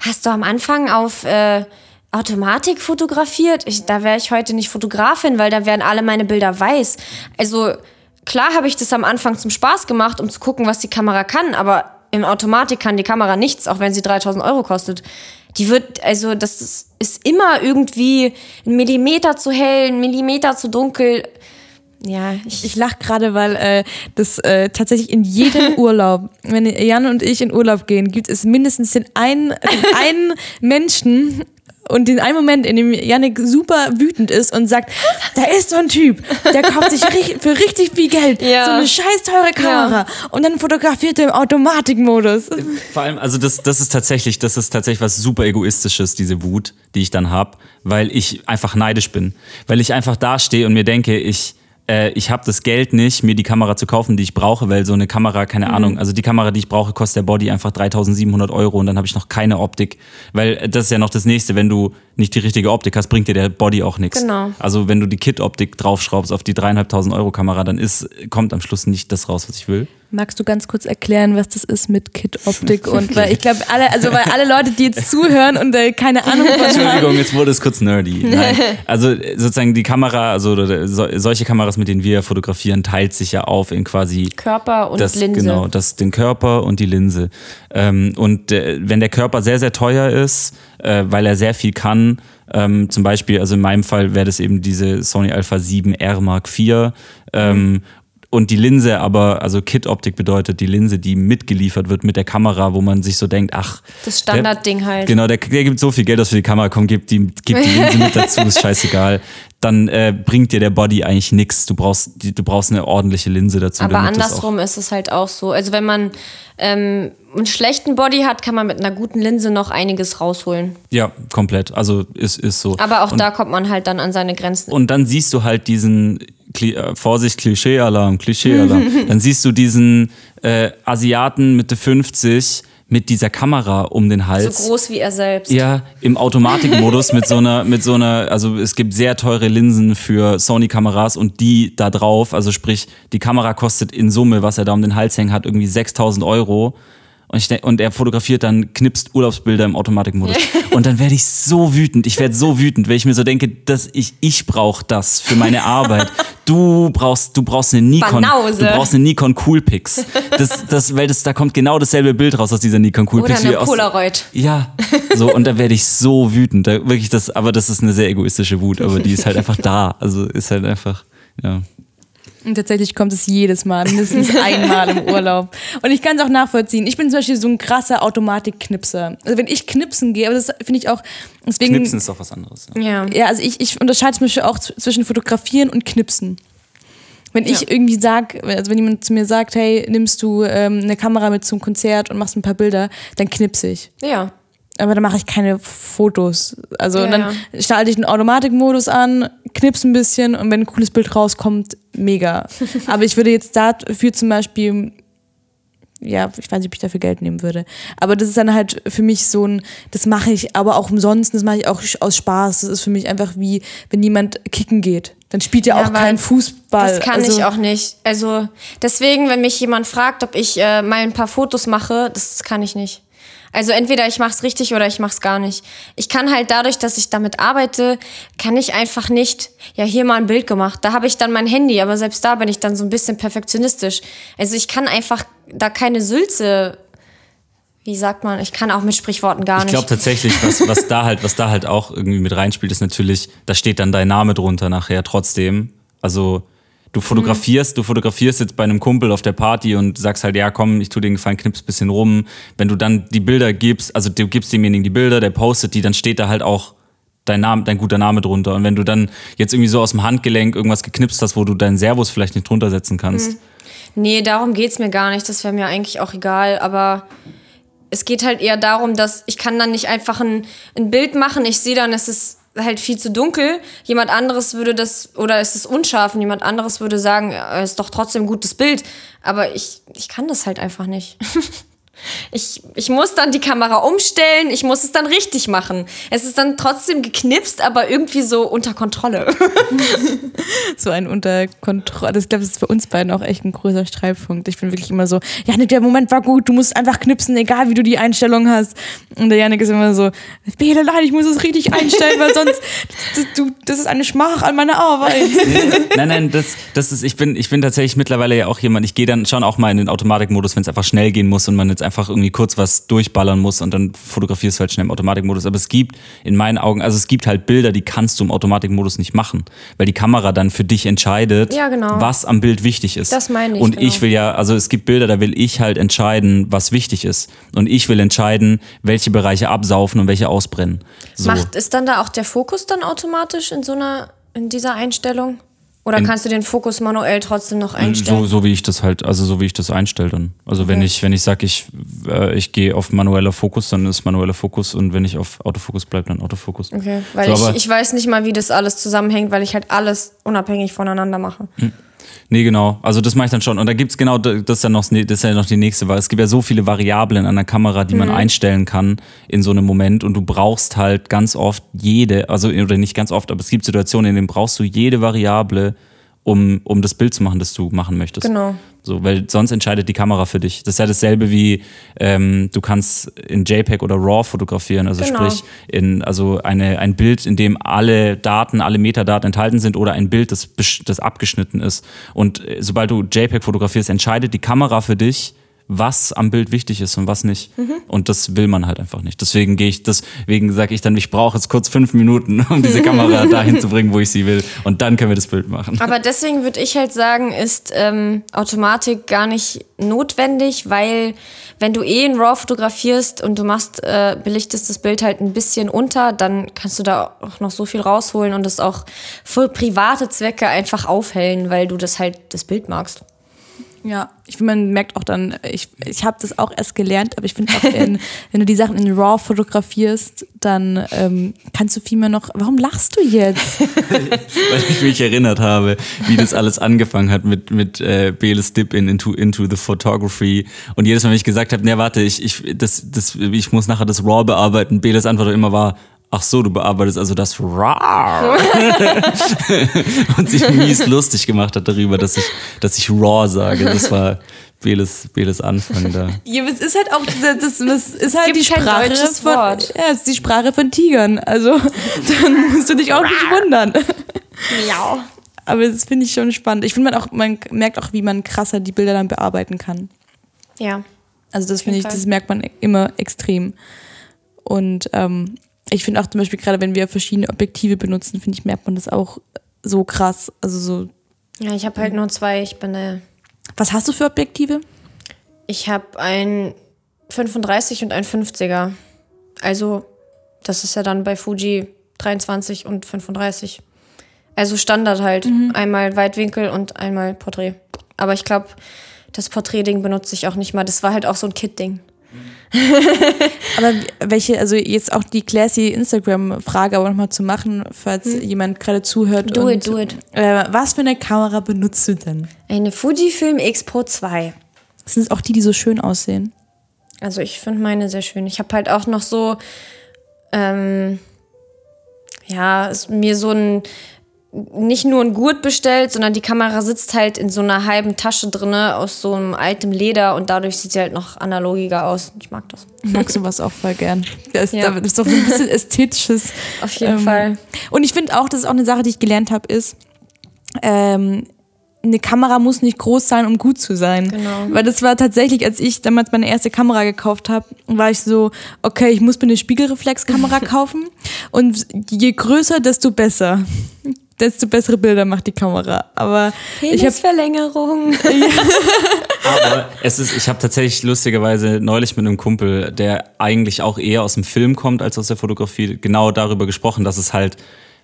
hast du am Anfang auf äh, Automatik fotografiert? Ich, da wäre ich heute nicht Fotografin, weil da wären alle meine Bilder weiß. Also klar habe ich das am Anfang zum Spaß gemacht, um zu gucken, was die Kamera kann, aber im Automatik kann die Kamera nichts, auch wenn sie 3000 Euro kostet. Die wird, also das ist, ist immer irgendwie ein Millimeter zu hell, ein Millimeter zu dunkel. Ja, ich, Ich lache gerade, weil äh, das äh, tatsächlich in jedem Urlaub, wenn Jan und ich in Urlaub gehen, gibt es mindestens den einen, den einen Menschen und den einen Moment, in dem Janik super wütend ist und sagt, da ist so ein Typ, der kauft sich für richtig viel Geld Ja. so eine scheiß teure Kamera und dann fotografiert er im Automatikmodus. Vor allem, also das, das ist tatsächlich, das ist tatsächlich was super egoistisches, diese Wut, die ich dann hab, weil ich einfach neidisch bin, weil ich einfach dastehe und mir denke, ich äh, ich habe das Geld nicht, mir die Kamera zu kaufen, die ich brauche, weil so eine Kamera, keine Mhm. Ahnung, also die Kamera, die ich brauche, kostet der Body einfach 3.700 Euro und dann habe ich noch keine Optik, weil äh, das ist ja noch das Nächste, wenn du nicht die richtige Optik hast, bringt dir der Body auch nichts. Genau. Also wenn du die Kit-Optik draufschraubst auf die 3.500 Euro Kamera, dann ist, kommt am Schluss nicht das raus, was ich will. Magst du ganz kurz erklären, was das ist mit Kit-Optik? Und weil ich glaube, alle, also weil alle Leute, die jetzt zuhören und äh, keine Ahnung von Entschuldigung, jetzt wurde es kurz nerdy. Nein. Also sozusagen die Kamera, also solche Kameras, mit denen wir fotografieren, teilt sich ja auf in quasi Körper und das, Linse. Genau, das, den Körper und die Linse. Ähm, und äh, wenn der Körper sehr, sehr teuer ist, äh, weil er sehr viel kann, ähm, zum Beispiel, also in meinem Fall wäre das eben diese Sony Alpha 7R Mark IV. Ähm, und die Linse aber, also Kit-Optik bedeutet die Linse, die mitgeliefert wird mit der Kamera, wo man sich so denkt, ach. Das Standardding halt. Genau, der, der gibt so viel Geld aus für die Kamera, komm, gib die, gib die Linse mit dazu, ist scheißegal. Dann äh, bringt dir der Body eigentlich nichts. Du brauchst, du brauchst eine ordentliche Linse dazu. Aber andersrum ist es halt auch so. Also wenn man ähm, einen schlechten Body hat, kann man mit einer guten Linse noch einiges rausholen. Ja, komplett. Also ist, ist so. Aber auch und, da kommt man halt dann an seine Grenzen. Und dann siehst du halt diesen, Kli äh, Vorsicht, Klischee-Alarm, Klischee-Alarm. dann siehst du diesen äh, Asiaten Mitte 50 mit dieser Kamera um den Hals. so groß wie er selbst. Ja, im Automatikmodus mit so einer, mit so einer, also es gibt sehr teure Linsen für Sony-Kameras und die da drauf, also sprich, die Kamera kostet in Summe, was er da um den Hals hängen hat, irgendwie 6000 Euro. Und, ich denk, und er fotografiert dann, knipst Urlaubsbilder im Automatikmodus. Und dann werde ich so wütend. Ich werde so wütend, weil ich mir so denke, dass ich, ich brauche das für meine Arbeit. Du brauchst, du brauchst eine Nikon. Banause. Du brauchst eine Nikon Coolpix. Das, das, weil das, da kommt genau dasselbe Bild raus aus dieser Nikon Oder Coolpix. eine aus- Polaroid. ja, so und da werde ich so wütend. Da, wirklich das, aber das ist eine sehr egoistische Wut, aber die ist halt einfach da. Also ist halt einfach, ja. Und tatsächlich kommt es jedes Mal, mindestens einmal im Urlaub. Und ich kann es auch nachvollziehen. Ich bin zum Beispiel so ein krasser Automatik-Knipser. Also wenn ich knipsen gehe, aber das finde ich auch, deswegen. Knipsen ist doch was anderes. Ja. Ja. Ja, also ich, ich unterscheide zum Beispiel auch zwischen Fotografieren und Knipsen. Wenn ich Ja. irgendwie sag, also wenn jemand zu mir sagt, hey, nimmst du ähm, eine Kamera mit zum Konzert und machst ein paar Bilder, dann knipse ich. Ja. Aber dann mache ich keine Fotos. Also Ja, dann schalte ich den Automatikmodus an, knips ein bisschen und wenn ein cooles Bild rauskommt, mega. Aber ich würde jetzt dafür zum Beispiel, ja, ich weiß nicht, ob ich dafür Geld nehmen würde. Aber das ist dann halt für mich so ein, das mache ich aber auch umsonst, das mache ich auch aus Spaß. Das ist für mich einfach wie, wenn jemand kicken geht. Dann spielt er Ja, auch kein Fußball. Das kann also, ich auch nicht. Also deswegen, wenn mich jemand fragt, ob ich äh, mal ein paar Fotos mache, das kann ich nicht. Also entweder ich mach's richtig oder ich mach's gar nicht. Ich kann halt dadurch, dass ich damit arbeite, kann ich einfach nicht, ja, hier mal ein Bild gemacht. Da habe ich dann mein Handy, aber selbst da bin ich dann so ein bisschen perfektionistisch. Also ich kann einfach da keine Sülze, wie sagt man, ich kann auch mit Sprichworten gar Ich nicht. glaube tatsächlich, was, was da halt, was da halt auch irgendwie mit reinspielt, ist natürlich, da steht dann dein Name drunter nachher trotzdem. Also du fotografierst, du fotografierst jetzt bei einem Kumpel auf der Party und sagst halt, ja komm, ich tu dir den Gefallen, knips bisschen rum. Wenn du dann die Bilder gibst, also du gibst demjenigen die Bilder, der postet die, dann steht da halt auch dein Name, dein guter Name drunter. Und wenn du dann jetzt irgendwie so aus dem Handgelenk irgendwas geknipst hast, wo du deinen Servus vielleicht nicht drunter setzen kannst, Nee, darum geht's mir gar nicht. Das wäre mir eigentlich auch egal. Aber es geht halt eher darum, dass ich kann dann nicht einfach ein, ein Bild machen, ich sehe dann, es ist halt viel zu dunkel. Jemand anderes würde das, oder es ist unscharf und jemand anderes würde sagen, es ist doch trotzdem ein gutes Bild. Aber ich, ich kann das halt einfach nicht. Ich, ich muss dann die Kamera umstellen, ich muss es dann richtig machen. Es ist dann trotzdem geknipst, aber irgendwie so unter Kontrolle. so ein unter Kontrolle. Das, ich glaube, das ist für uns beiden auch echt ein großer Streitpunkt. Ich bin wirklich immer so, Janik, der Moment war gut, du musst einfach knipsen, egal wie du die Einstellung hast. Und der Janik ist immer so, Bele, nein, ich muss es richtig einstellen, weil sonst, das, du, das ist eine Schmach an meiner Arbeit. nein, nein, das, das ist, ich bin, ich bin tatsächlich mittlerweile ja auch jemand, ich gehe dann schon auch mal in den Automatikmodus, wenn es einfach schnell gehen muss und man jetzt einfach einfach irgendwie kurz was durchballern muss und dann fotografierst du halt schnell im Automatikmodus. Aber es gibt in meinen Augen, also es gibt halt Bilder, die kannst du im Automatikmodus nicht machen, weil die Kamera dann für dich entscheidet, Ja, genau. was am Bild wichtig ist. Das meine ich, Und genau. ich will ja, also es gibt Bilder, da will ich halt entscheiden, was wichtig ist. Und ich will entscheiden, welche Bereiche absaufen und welche ausbrennen. So. Macht, ist dann da auch der Fokus dann automatisch in so einer, in dieser Einstellung? Oder In- kannst du den Fokus manuell trotzdem noch einstellen? So, so wie ich das halt, also so wie ich das einstelle dann. Also wenn Okay. ich, wenn ich sage, ich, äh, ich gehe auf manueller Fokus, dann ist manueller Fokus und wenn ich auf Autofokus bleibe, dann Autofokus. Okay, weil so, ich, ich weiß nicht mal, wie das alles zusammenhängt, weil ich halt alles unabhängig voneinander mache. Nee, genau. Also das mache ich dann schon. Und da gibt's genau, das ist ja noch, das ist ja noch die nächste Wahl. Es gibt ja so viele Variablen an der Kamera, die man einstellen kann in so einem Moment. Und du brauchst halt ganz oft jede, also oder nicht ganz oft, aber es gibt Situationen, in denen brauchst du jede Variable, um, um das Bild zu machen, das du machen möchtest. Genau. So, weil sonst entscheidet die Kamera für dich. Das ist ja dasselbe wie ähm, du kannst in JPEG oder RAW fotografieren, also Genau. sprich in also eine, ein Bild, in dem alle Daten, alle Metadaten enthalten sind oder ein Bild, das, das abgeschnitten ist. Und äh, sobald du JPEG fotografierst, entscheidet die Kamera für dich, was am Bild wichtig ist und was nicht. Mhm. Und das will man halt einfach nicht. Deswegen gehe ich, deswegen sage ich dann, ich brauche jetzt kurz fünf Minuten, um diese Kamera dahin zu bringen, wo ich sie will. Und dann können wir das Bild machen. Aber deswegen würde ich halt sagen, ist ähm, Automatik gar nicht notwendig, weil wenn du eh in RAW fotografierst und du machst, äh, belichtest das Bild halt ein bisschen unter, dann kannst du da auch noch so viel rausholen und es auch für private Zwecke einfach aufhellen, weil du das halt das Bild magst. Ja, ich finde, man merkt auch dann, ich, ich habe das auch erst gelernt, aber ich finde auch, in, wenn du die Sachen in RAW fotografierst, dann ähm, kannst du viel mehr noch. Warum lachst du jetzt? weil ich mich erinnert habe, wie das alles angefangen hat mit, mit äh, Beles Dip in into, into the Photography. Und jedes Mal, wenn ich gesagt habe, ne, warte, ich, ich, das, das, ich muss nachher das RAW bearbeiten, Beles Antwort immer war, ach so, du bearbeitest also das RAW. Und sich mies lustig gemacht hat darüber, dass ich, dass ich RAW sage. Das war Beles, Beles Anfang da. ja, es ist halt auch, das, das ist halt die Sprache von, Wort. ja, es ist die Sprache von Tigern. Also dann musst du dich auch nicht wundern. Ja. Aber das finde ich schon spannend. Ich finde man auch, man merkt auch, wie man krasser die Bilder dann bearbeiten kann. Ja. Also das finde ich, Fall. das merkt man immer extrem. Und ähm, ich finde auch zum Beispiel gerade, wenn wir verschiedene Objektive benutzen, finde ich, merkt man das auch so krass. Also so, Ja, ich habe halt nur zwei. Ich bin äh, was hast du für Objektive? Ich habe ein 35 und ein 50er. Also, das ist ja dann bei Fuji 23 und 35. Also Standard halt. Einmal Weitwinkel und einmal Porträt. Aber ich glaube, das Porträtding benutze ich auch nicht mal. Das war halt auch so ein Kit-Ding. Aber welche, also jetzt auch die classy Instagram-Frage aber nochmal zu machen, falls jemand gerade zuhört. Do und, it, do it. Äh, was für eine Kamera benutzt du denn? Eine Fujifilm X Pro 2. Sind es auch die, die so schön aussehen? Also ich finde meine sehr schön. Ich habe halt auch noch so, ähm, ja, mir so ein, nicht nur ein Gurt bestellt, sondern die Kamera sitzt halt in so einer halben Tasche drinne aus so einem altem Leder und dadurch sieht sie halt noch analogiger aus. Ich mag das. Ich mag sowas auch voll gern. Das, Ja. das ist doch ein bisschen ästhetisches. Auf jeden Fall. Und ich finde auch, das ist auch eine Sache, die ich gelernt habe, ist, ähm, eine Kamera muss nicht groß sein, um gut zu sein. Genau. Weil das war tatsächlich, als ich damals meine erste Kamera gekauft habe, war ich so, okay, ich muss mir eine Spiegelreflexkamera kaufen. Und je größer, desto besser. Desto bessere Bilder macht die Kamera. Aber ich habe Penisverlängerung. Aber es ist, ich habe tatsächlich lustigerweise neulich mit einem Kumpel, der eigentlich auch eher aus dem Film kommt als aus der Fotografie, genau darüber gesprochen, dass es halt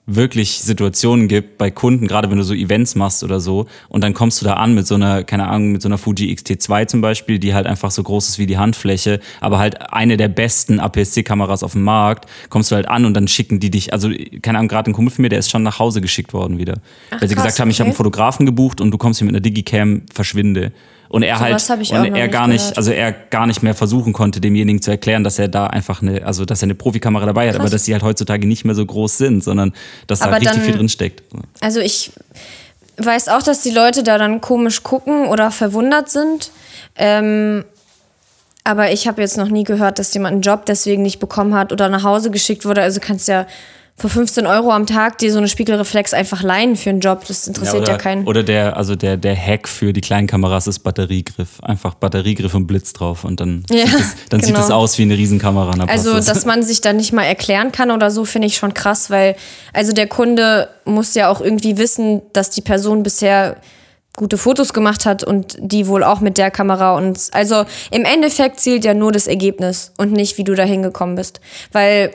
wirklich Situationen gibt bei Kunden, gerade wenn du so Events machst oder so, und dann kommst du da an mit so einer, keine Ahnung, mit so einer Fuji X-T2 zum Beispiel, die halt einfach so groß ist wie die Handfläche, aber halt eine der besten APS-C-Kameras auf dem Markt, kommst du halt an und dann schicken die dich, also keine Ahnung, gerade ein Kumpel von mir, der ist schon nach Hause geschickt worden wieder. Ach, weil sie krass, gesagt haben, ich habe einen okay. Fotografen gebucht und du kommst hier mit einer Digicam, verschwinde. Und er hab halt, und er gar nicht, gehört. also er gar nicht mehr versuchen konnte, demjenigen zu erklären, dass er da einfach eine, also dass er eine Profikamera dabei hat, aber dass sie halt heutzutage nicht mehr so groß sind, sondern dass da Aber richtig dann- viel drin steckt. Also ich weiß auch, dass die Leute da dann komisch gucken oder verwundert sind. Ähm, aber ich habe jetzt noch nie gehört, dass jemand einen Job deswegen nicht bekommen hat oder nach Hause geschickt wurde. Also kannst ja für 15 Euro am Tag dir so eine Spiegelreflex einfach leihen für einen Job. Das interessiert ja, oder, keinen. Oder der, also der, der Hack für die kleinen Kameras ist Batteriegriff. Einfach Batteriegriff und Blitz drauf und dann, Ja, sieht, es, dann sieht genau. es aus wie eine Riesenkamera. passt Also, das. dass man sich da nicht mal erklären kann oder so, finde ich schon krass, weil also der Kunde muss ja auch irgendwie wissen, dass die Person bisher gute Fotos gemacht hat und die wohl auch mit der Kamera und also im Endeffekt zählt ja nur das Ergebnis und nicht wie du da hingekommen bist, weil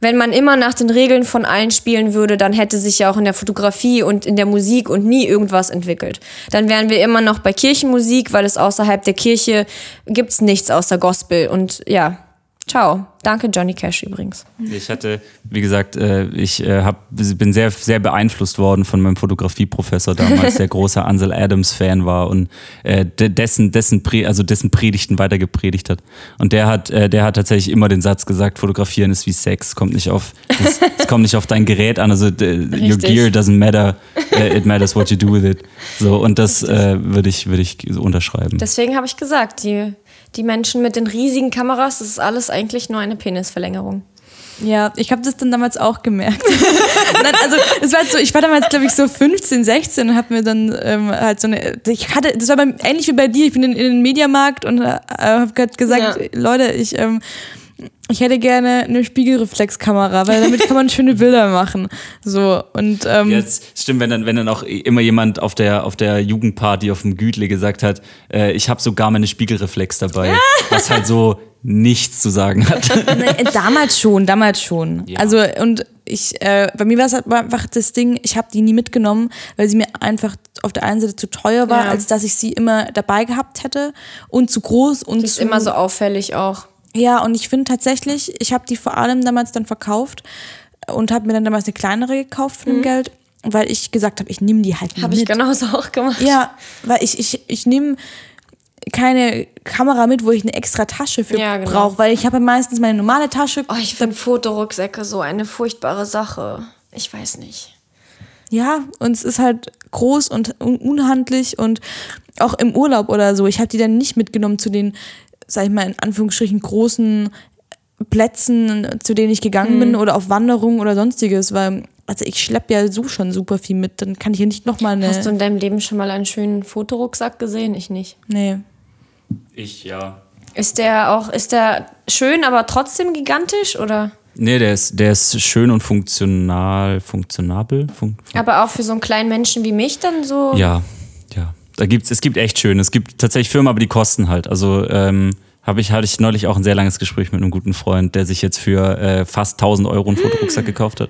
wenn man immer nach den Regeln von allen spielen würde, dann hätte sich ja auch in der Fotografie und in der Musik und nie irgendwas entwickelt. Dann wären wir immer noch bei Kirchenmusik, weil es außerhalb der Kirche gibt's nichts außer Gospel und ja, ciao. Danke Johnny Cash übrigens. Ich hatte, wie gesagt, äh, ich äh, hab, bin sehr, sehr beeinflusst worden von meinem Fotografieprofessor damals, der großer Ansel Adams-Fan war und äh, de- dessen, dessen, also dessen Predigten weiter gepredigt hat. Und der hat, der hat tatsächlich immer den Satz gesagt, fotografieren ist wie Sex, kommt nicht auf, es, es kommt nicht auf dein Gerät an, also d- your Richtig. gear doesn't matter, it matters what you do with it. So, und das äh, würde ich, würde ich so unterschreiben. Deswegen habe ich gesagt, die, die Menschen mit den riesigen Kameras, das ist alles eigentlich nur eine Penisverlängerung. Ja, ich habe das dann damals auch gemerkt. Nein, also es war halt so, ich war damals glaube ich so 15, 16 und habe mir dann ähm, halt so eine, ich hatte, das war bei, ähnlich wie bei dir, ich bin in, in den Mediamarkt und äh, habe gerade gesagt, Ja. Leute, ich ähm, ich hätte gerne eine Spiegelreflexkamera, weil damit kann man schöne Bilder machen. So und ähm, Jetzt stimmt, wenn dann, wenn dann auch immer jemand auf der, auf der Jugendparty auf dem Gütle gesagt hat, äh, ich habe sogar meine Spiegelreflex dabei, was halt so nichts zu sagen hat. Ne, damals schon, damals schon. Ja. Also und ich, äh, bei mir war es halt einfach das Ding, ich habe die nie mitgenommen, weil sie mir einfach auf der einen Seite zu teuer war, Ja. als dass ich sie immer dabei gehabt hätte und zu groß und Die ist zu, immer so auffällig auch. Ja, und ich finde tatsächlich, ich habe die vor allem damals dann verkauft und habe mir dann damals eine kleinere gekauft von dem Geld, weil ich gesagt habe, ich nehme die halt Habe mit. ich genauso auch gemacht. Ja, weil ich, ich, ich nehme keine Kamera mit, wo ich eine extra Tasche für Ja, genau. brauche, weil ich habe ja meistens meine normale Tasche. Oh, ich finde Fotorucksäcke so eine furchtbare Sache. Ich weiß nicht. Ja, und es ist halt groß und un unhandlich und auch im Urlaub oder so. Ich habe die dann nicht mitgenommen zu den, sag ich mal, in Anführungsstrichen großen Plätzen, zu denen ich gegangen bin oder auf Wanderungen oder sonstiges, weil also ich schleppe ja so schon super viel mit, dann kann ich ja nicht nochmal eine. Hast du in deinem Leben schon mal einen schönen Fotorucksack gesehen? Ich nicht. nee. Ich, ja. Ist der auch, ist der schön, aber trotzdem gigantisch oder? Nee, der ist, der ist schön und funktional, funktionabel. Fun Aber auch für so einen kleinen Menschen wie mich dann so. ja, ja. Da gibt's, es gibt echt schön. Es gibt tatsächlich Firmen, aber die kosten halt. Also ähm, habe ich, hatte ich neulich auch ein sehr langes Gespräch mit einem guten Freund, der sich jetzt für äh, fast 1000 Euro einen Fotorucksack gekauft hat.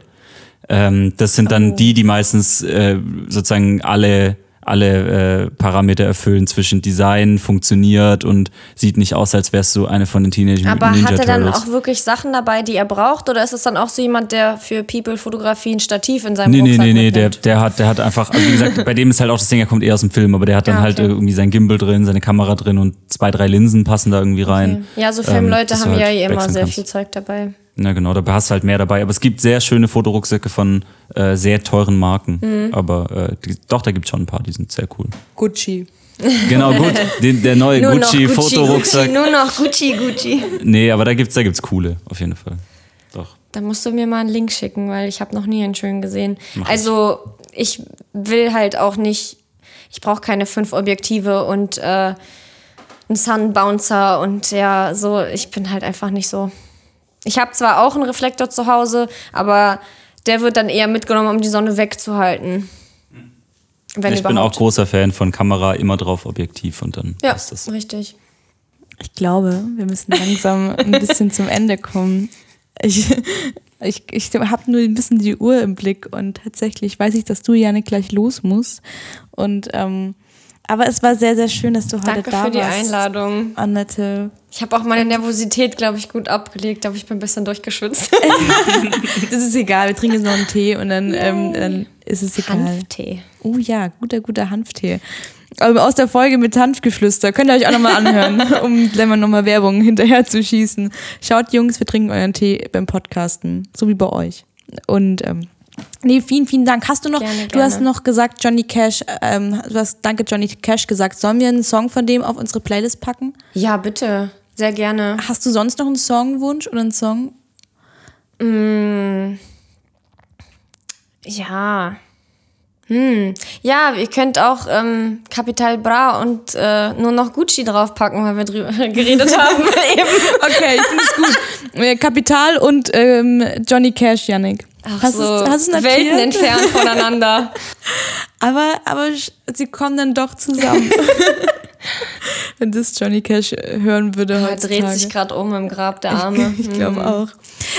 Ähm, das sind dann die, die meistens äh, sozusagen alle, alle äh, Parameter erfüllen zwischen Design, funktioniert und sieht nicht aus, als wärst du eine von den Teenage Mutant Aber Ninja hat er dann Turtles. auch wirklich Sachen dabei, die er braucht? Oder ist es dann auch so jemand, der für People-Fotografie ein Stativ in seinem Nee, nee, Rucksack nee, nee, der, mitnimmt? der hat, der hat einfach, also wie gesagt, bei dem ist halt auch das Ding, er kommt eher aus dem Film, aber der hat dann Ah, halt okay. irgendwie sein Gimbal drin, seine Kamera drin und zwei, drei Linsen passen da irgendwie rein. Ja, so Ähm, Filmleute du haben halt ja eh immer sehr kannst. viel Zeug dabei. Na genau, da hast du halt mehr dabei. Aber es gibt sehr schöne Fotorucksäcke von äh, sehr teuren Marken. Mhm. Aber äh, die, doch, da gibt es schon ein paar, die sind sehr cool. Gucci. Genau, gut. Den, der neue noch Gucci Gucci, nur noch Gucci, Gucci. Nee, aber da gibt's, da gibt's coole, auf jeden Fall. Doch. Da musst du mir mal einen Link schicken, weil ich habe noch nie einen schönen gesehen. also ich will halt auch nicht, ich brauche keine fünf Objektive und äh, einen Sunbouncer und ja, so, ich bin halt einfach nicht so. Ich habe zwar auch einen Reflektor zu Hause, aber der wird dann eher mitgenommen, um die Sonne wegzuhalten. Wenn ich bin überhaupt. auch großer Fan von Kamera, immer drauf Objektiv und dann Ja, passt das. richtig. Ich glaube, wir müssen langsam ein bisschen zum Ende kommen. Ich, Ich, ich habe nur ein bisschen die Uhr im Blick und tatsächlich weiß ich, dass du, Janik, gleich los musst. Und ähm, aber es war sehr, sehr schön, dass du heute Danke da für die warst. Einladung. Annette. Ich habe auch meine Nervosität, glaube ich, gut abgelegt, aber ich bin ein bisschen durchgeschwitzt. Das ist egal, wir trinken jetzt noch einen Tee und dann, ähm, dann ist es egal. Hanftee. Oh ja, guter, guter Hanftee. Aber aus der Folge mit Hanfgeflüster könnt ihr euch auch nochmal anhören, um gleich mal nochmal Werbung hinterher zu schießen. Schaut, Jungs, wir trinken euren Tee beim Podcasten, so wie bei euch. Und ähm, nee, vielen, vielen Dank. Hast du noch, Gerne, du hast gerne. noch gesagt, Johnny Cash, ähm, du hast Danke Johnny Cash gesagt. Sollen wir einen Song von dem auf unsere Playlist packen? Ja, bitte. Sehr gerne. Hast du sonst noch einen Songwunsch oder einen Song? Ja. Hm. Ja, ihr könnt auch ähm, Capital Bra und äh, nur noch Gucci draufpacken, weil wir drüber geredet haben. Eben. Okay, ich finde es gut. Äh, Kapital und ähm, Johnny Cash, Yannick. Ach hast so, du's- hast? Welten entfernt voneinander. Aber, aber sie kommen dann doch zusammen. Wenn das Johnny Cash äh, hören würde Er heutzutage. dreht sich gerade um im Grab der Arme. Ich glaube auch.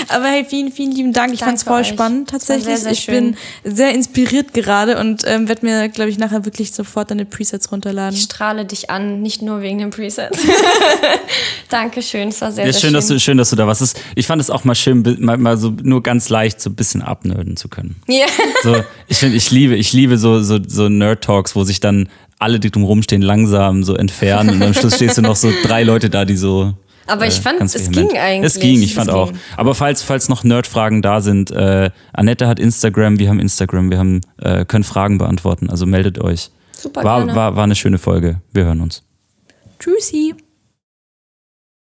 Aber hey, vielen, vielen lieben Dank. Ich Danke fand's voll euch. spannend tatsächlich. sehr, sehr ich schön. bin sehr inspiriert gerade und ähm, werde mir, glaube ich, nachher wirklich sofort deine Presets runterladen. Ich strahle dich an, nicht nur wegen den Presets. Dankeschön, es war sehr, Ja, sehr schön, schön. dass du, schön, dass du da warst. Es- Ich fand es auch mal schön, mal, mal so nur ganz leicht so ein bisschen abnörden zu können. Ja. So, ich finde, ich liebe, ich liebe so, so, so Nerd-Talks, wo sich dann alle, die drum rumstehen, langsam so entfernen und am Schluss stehst du noch so drei Leute da, die so. Aber ich fand, es vehement- ging eigentlich. Es ging, ich fand Es auch. ging. Aber falls, falls noch Nerd-Fragen da sind, äh, Annette hat Instagram, wir haben Instagram, wir haben, äh, können Fragen beantworten, also meldet euch. Super war, gerne. war, war eine schöne Folge. Wir hören uns. Tschüssi.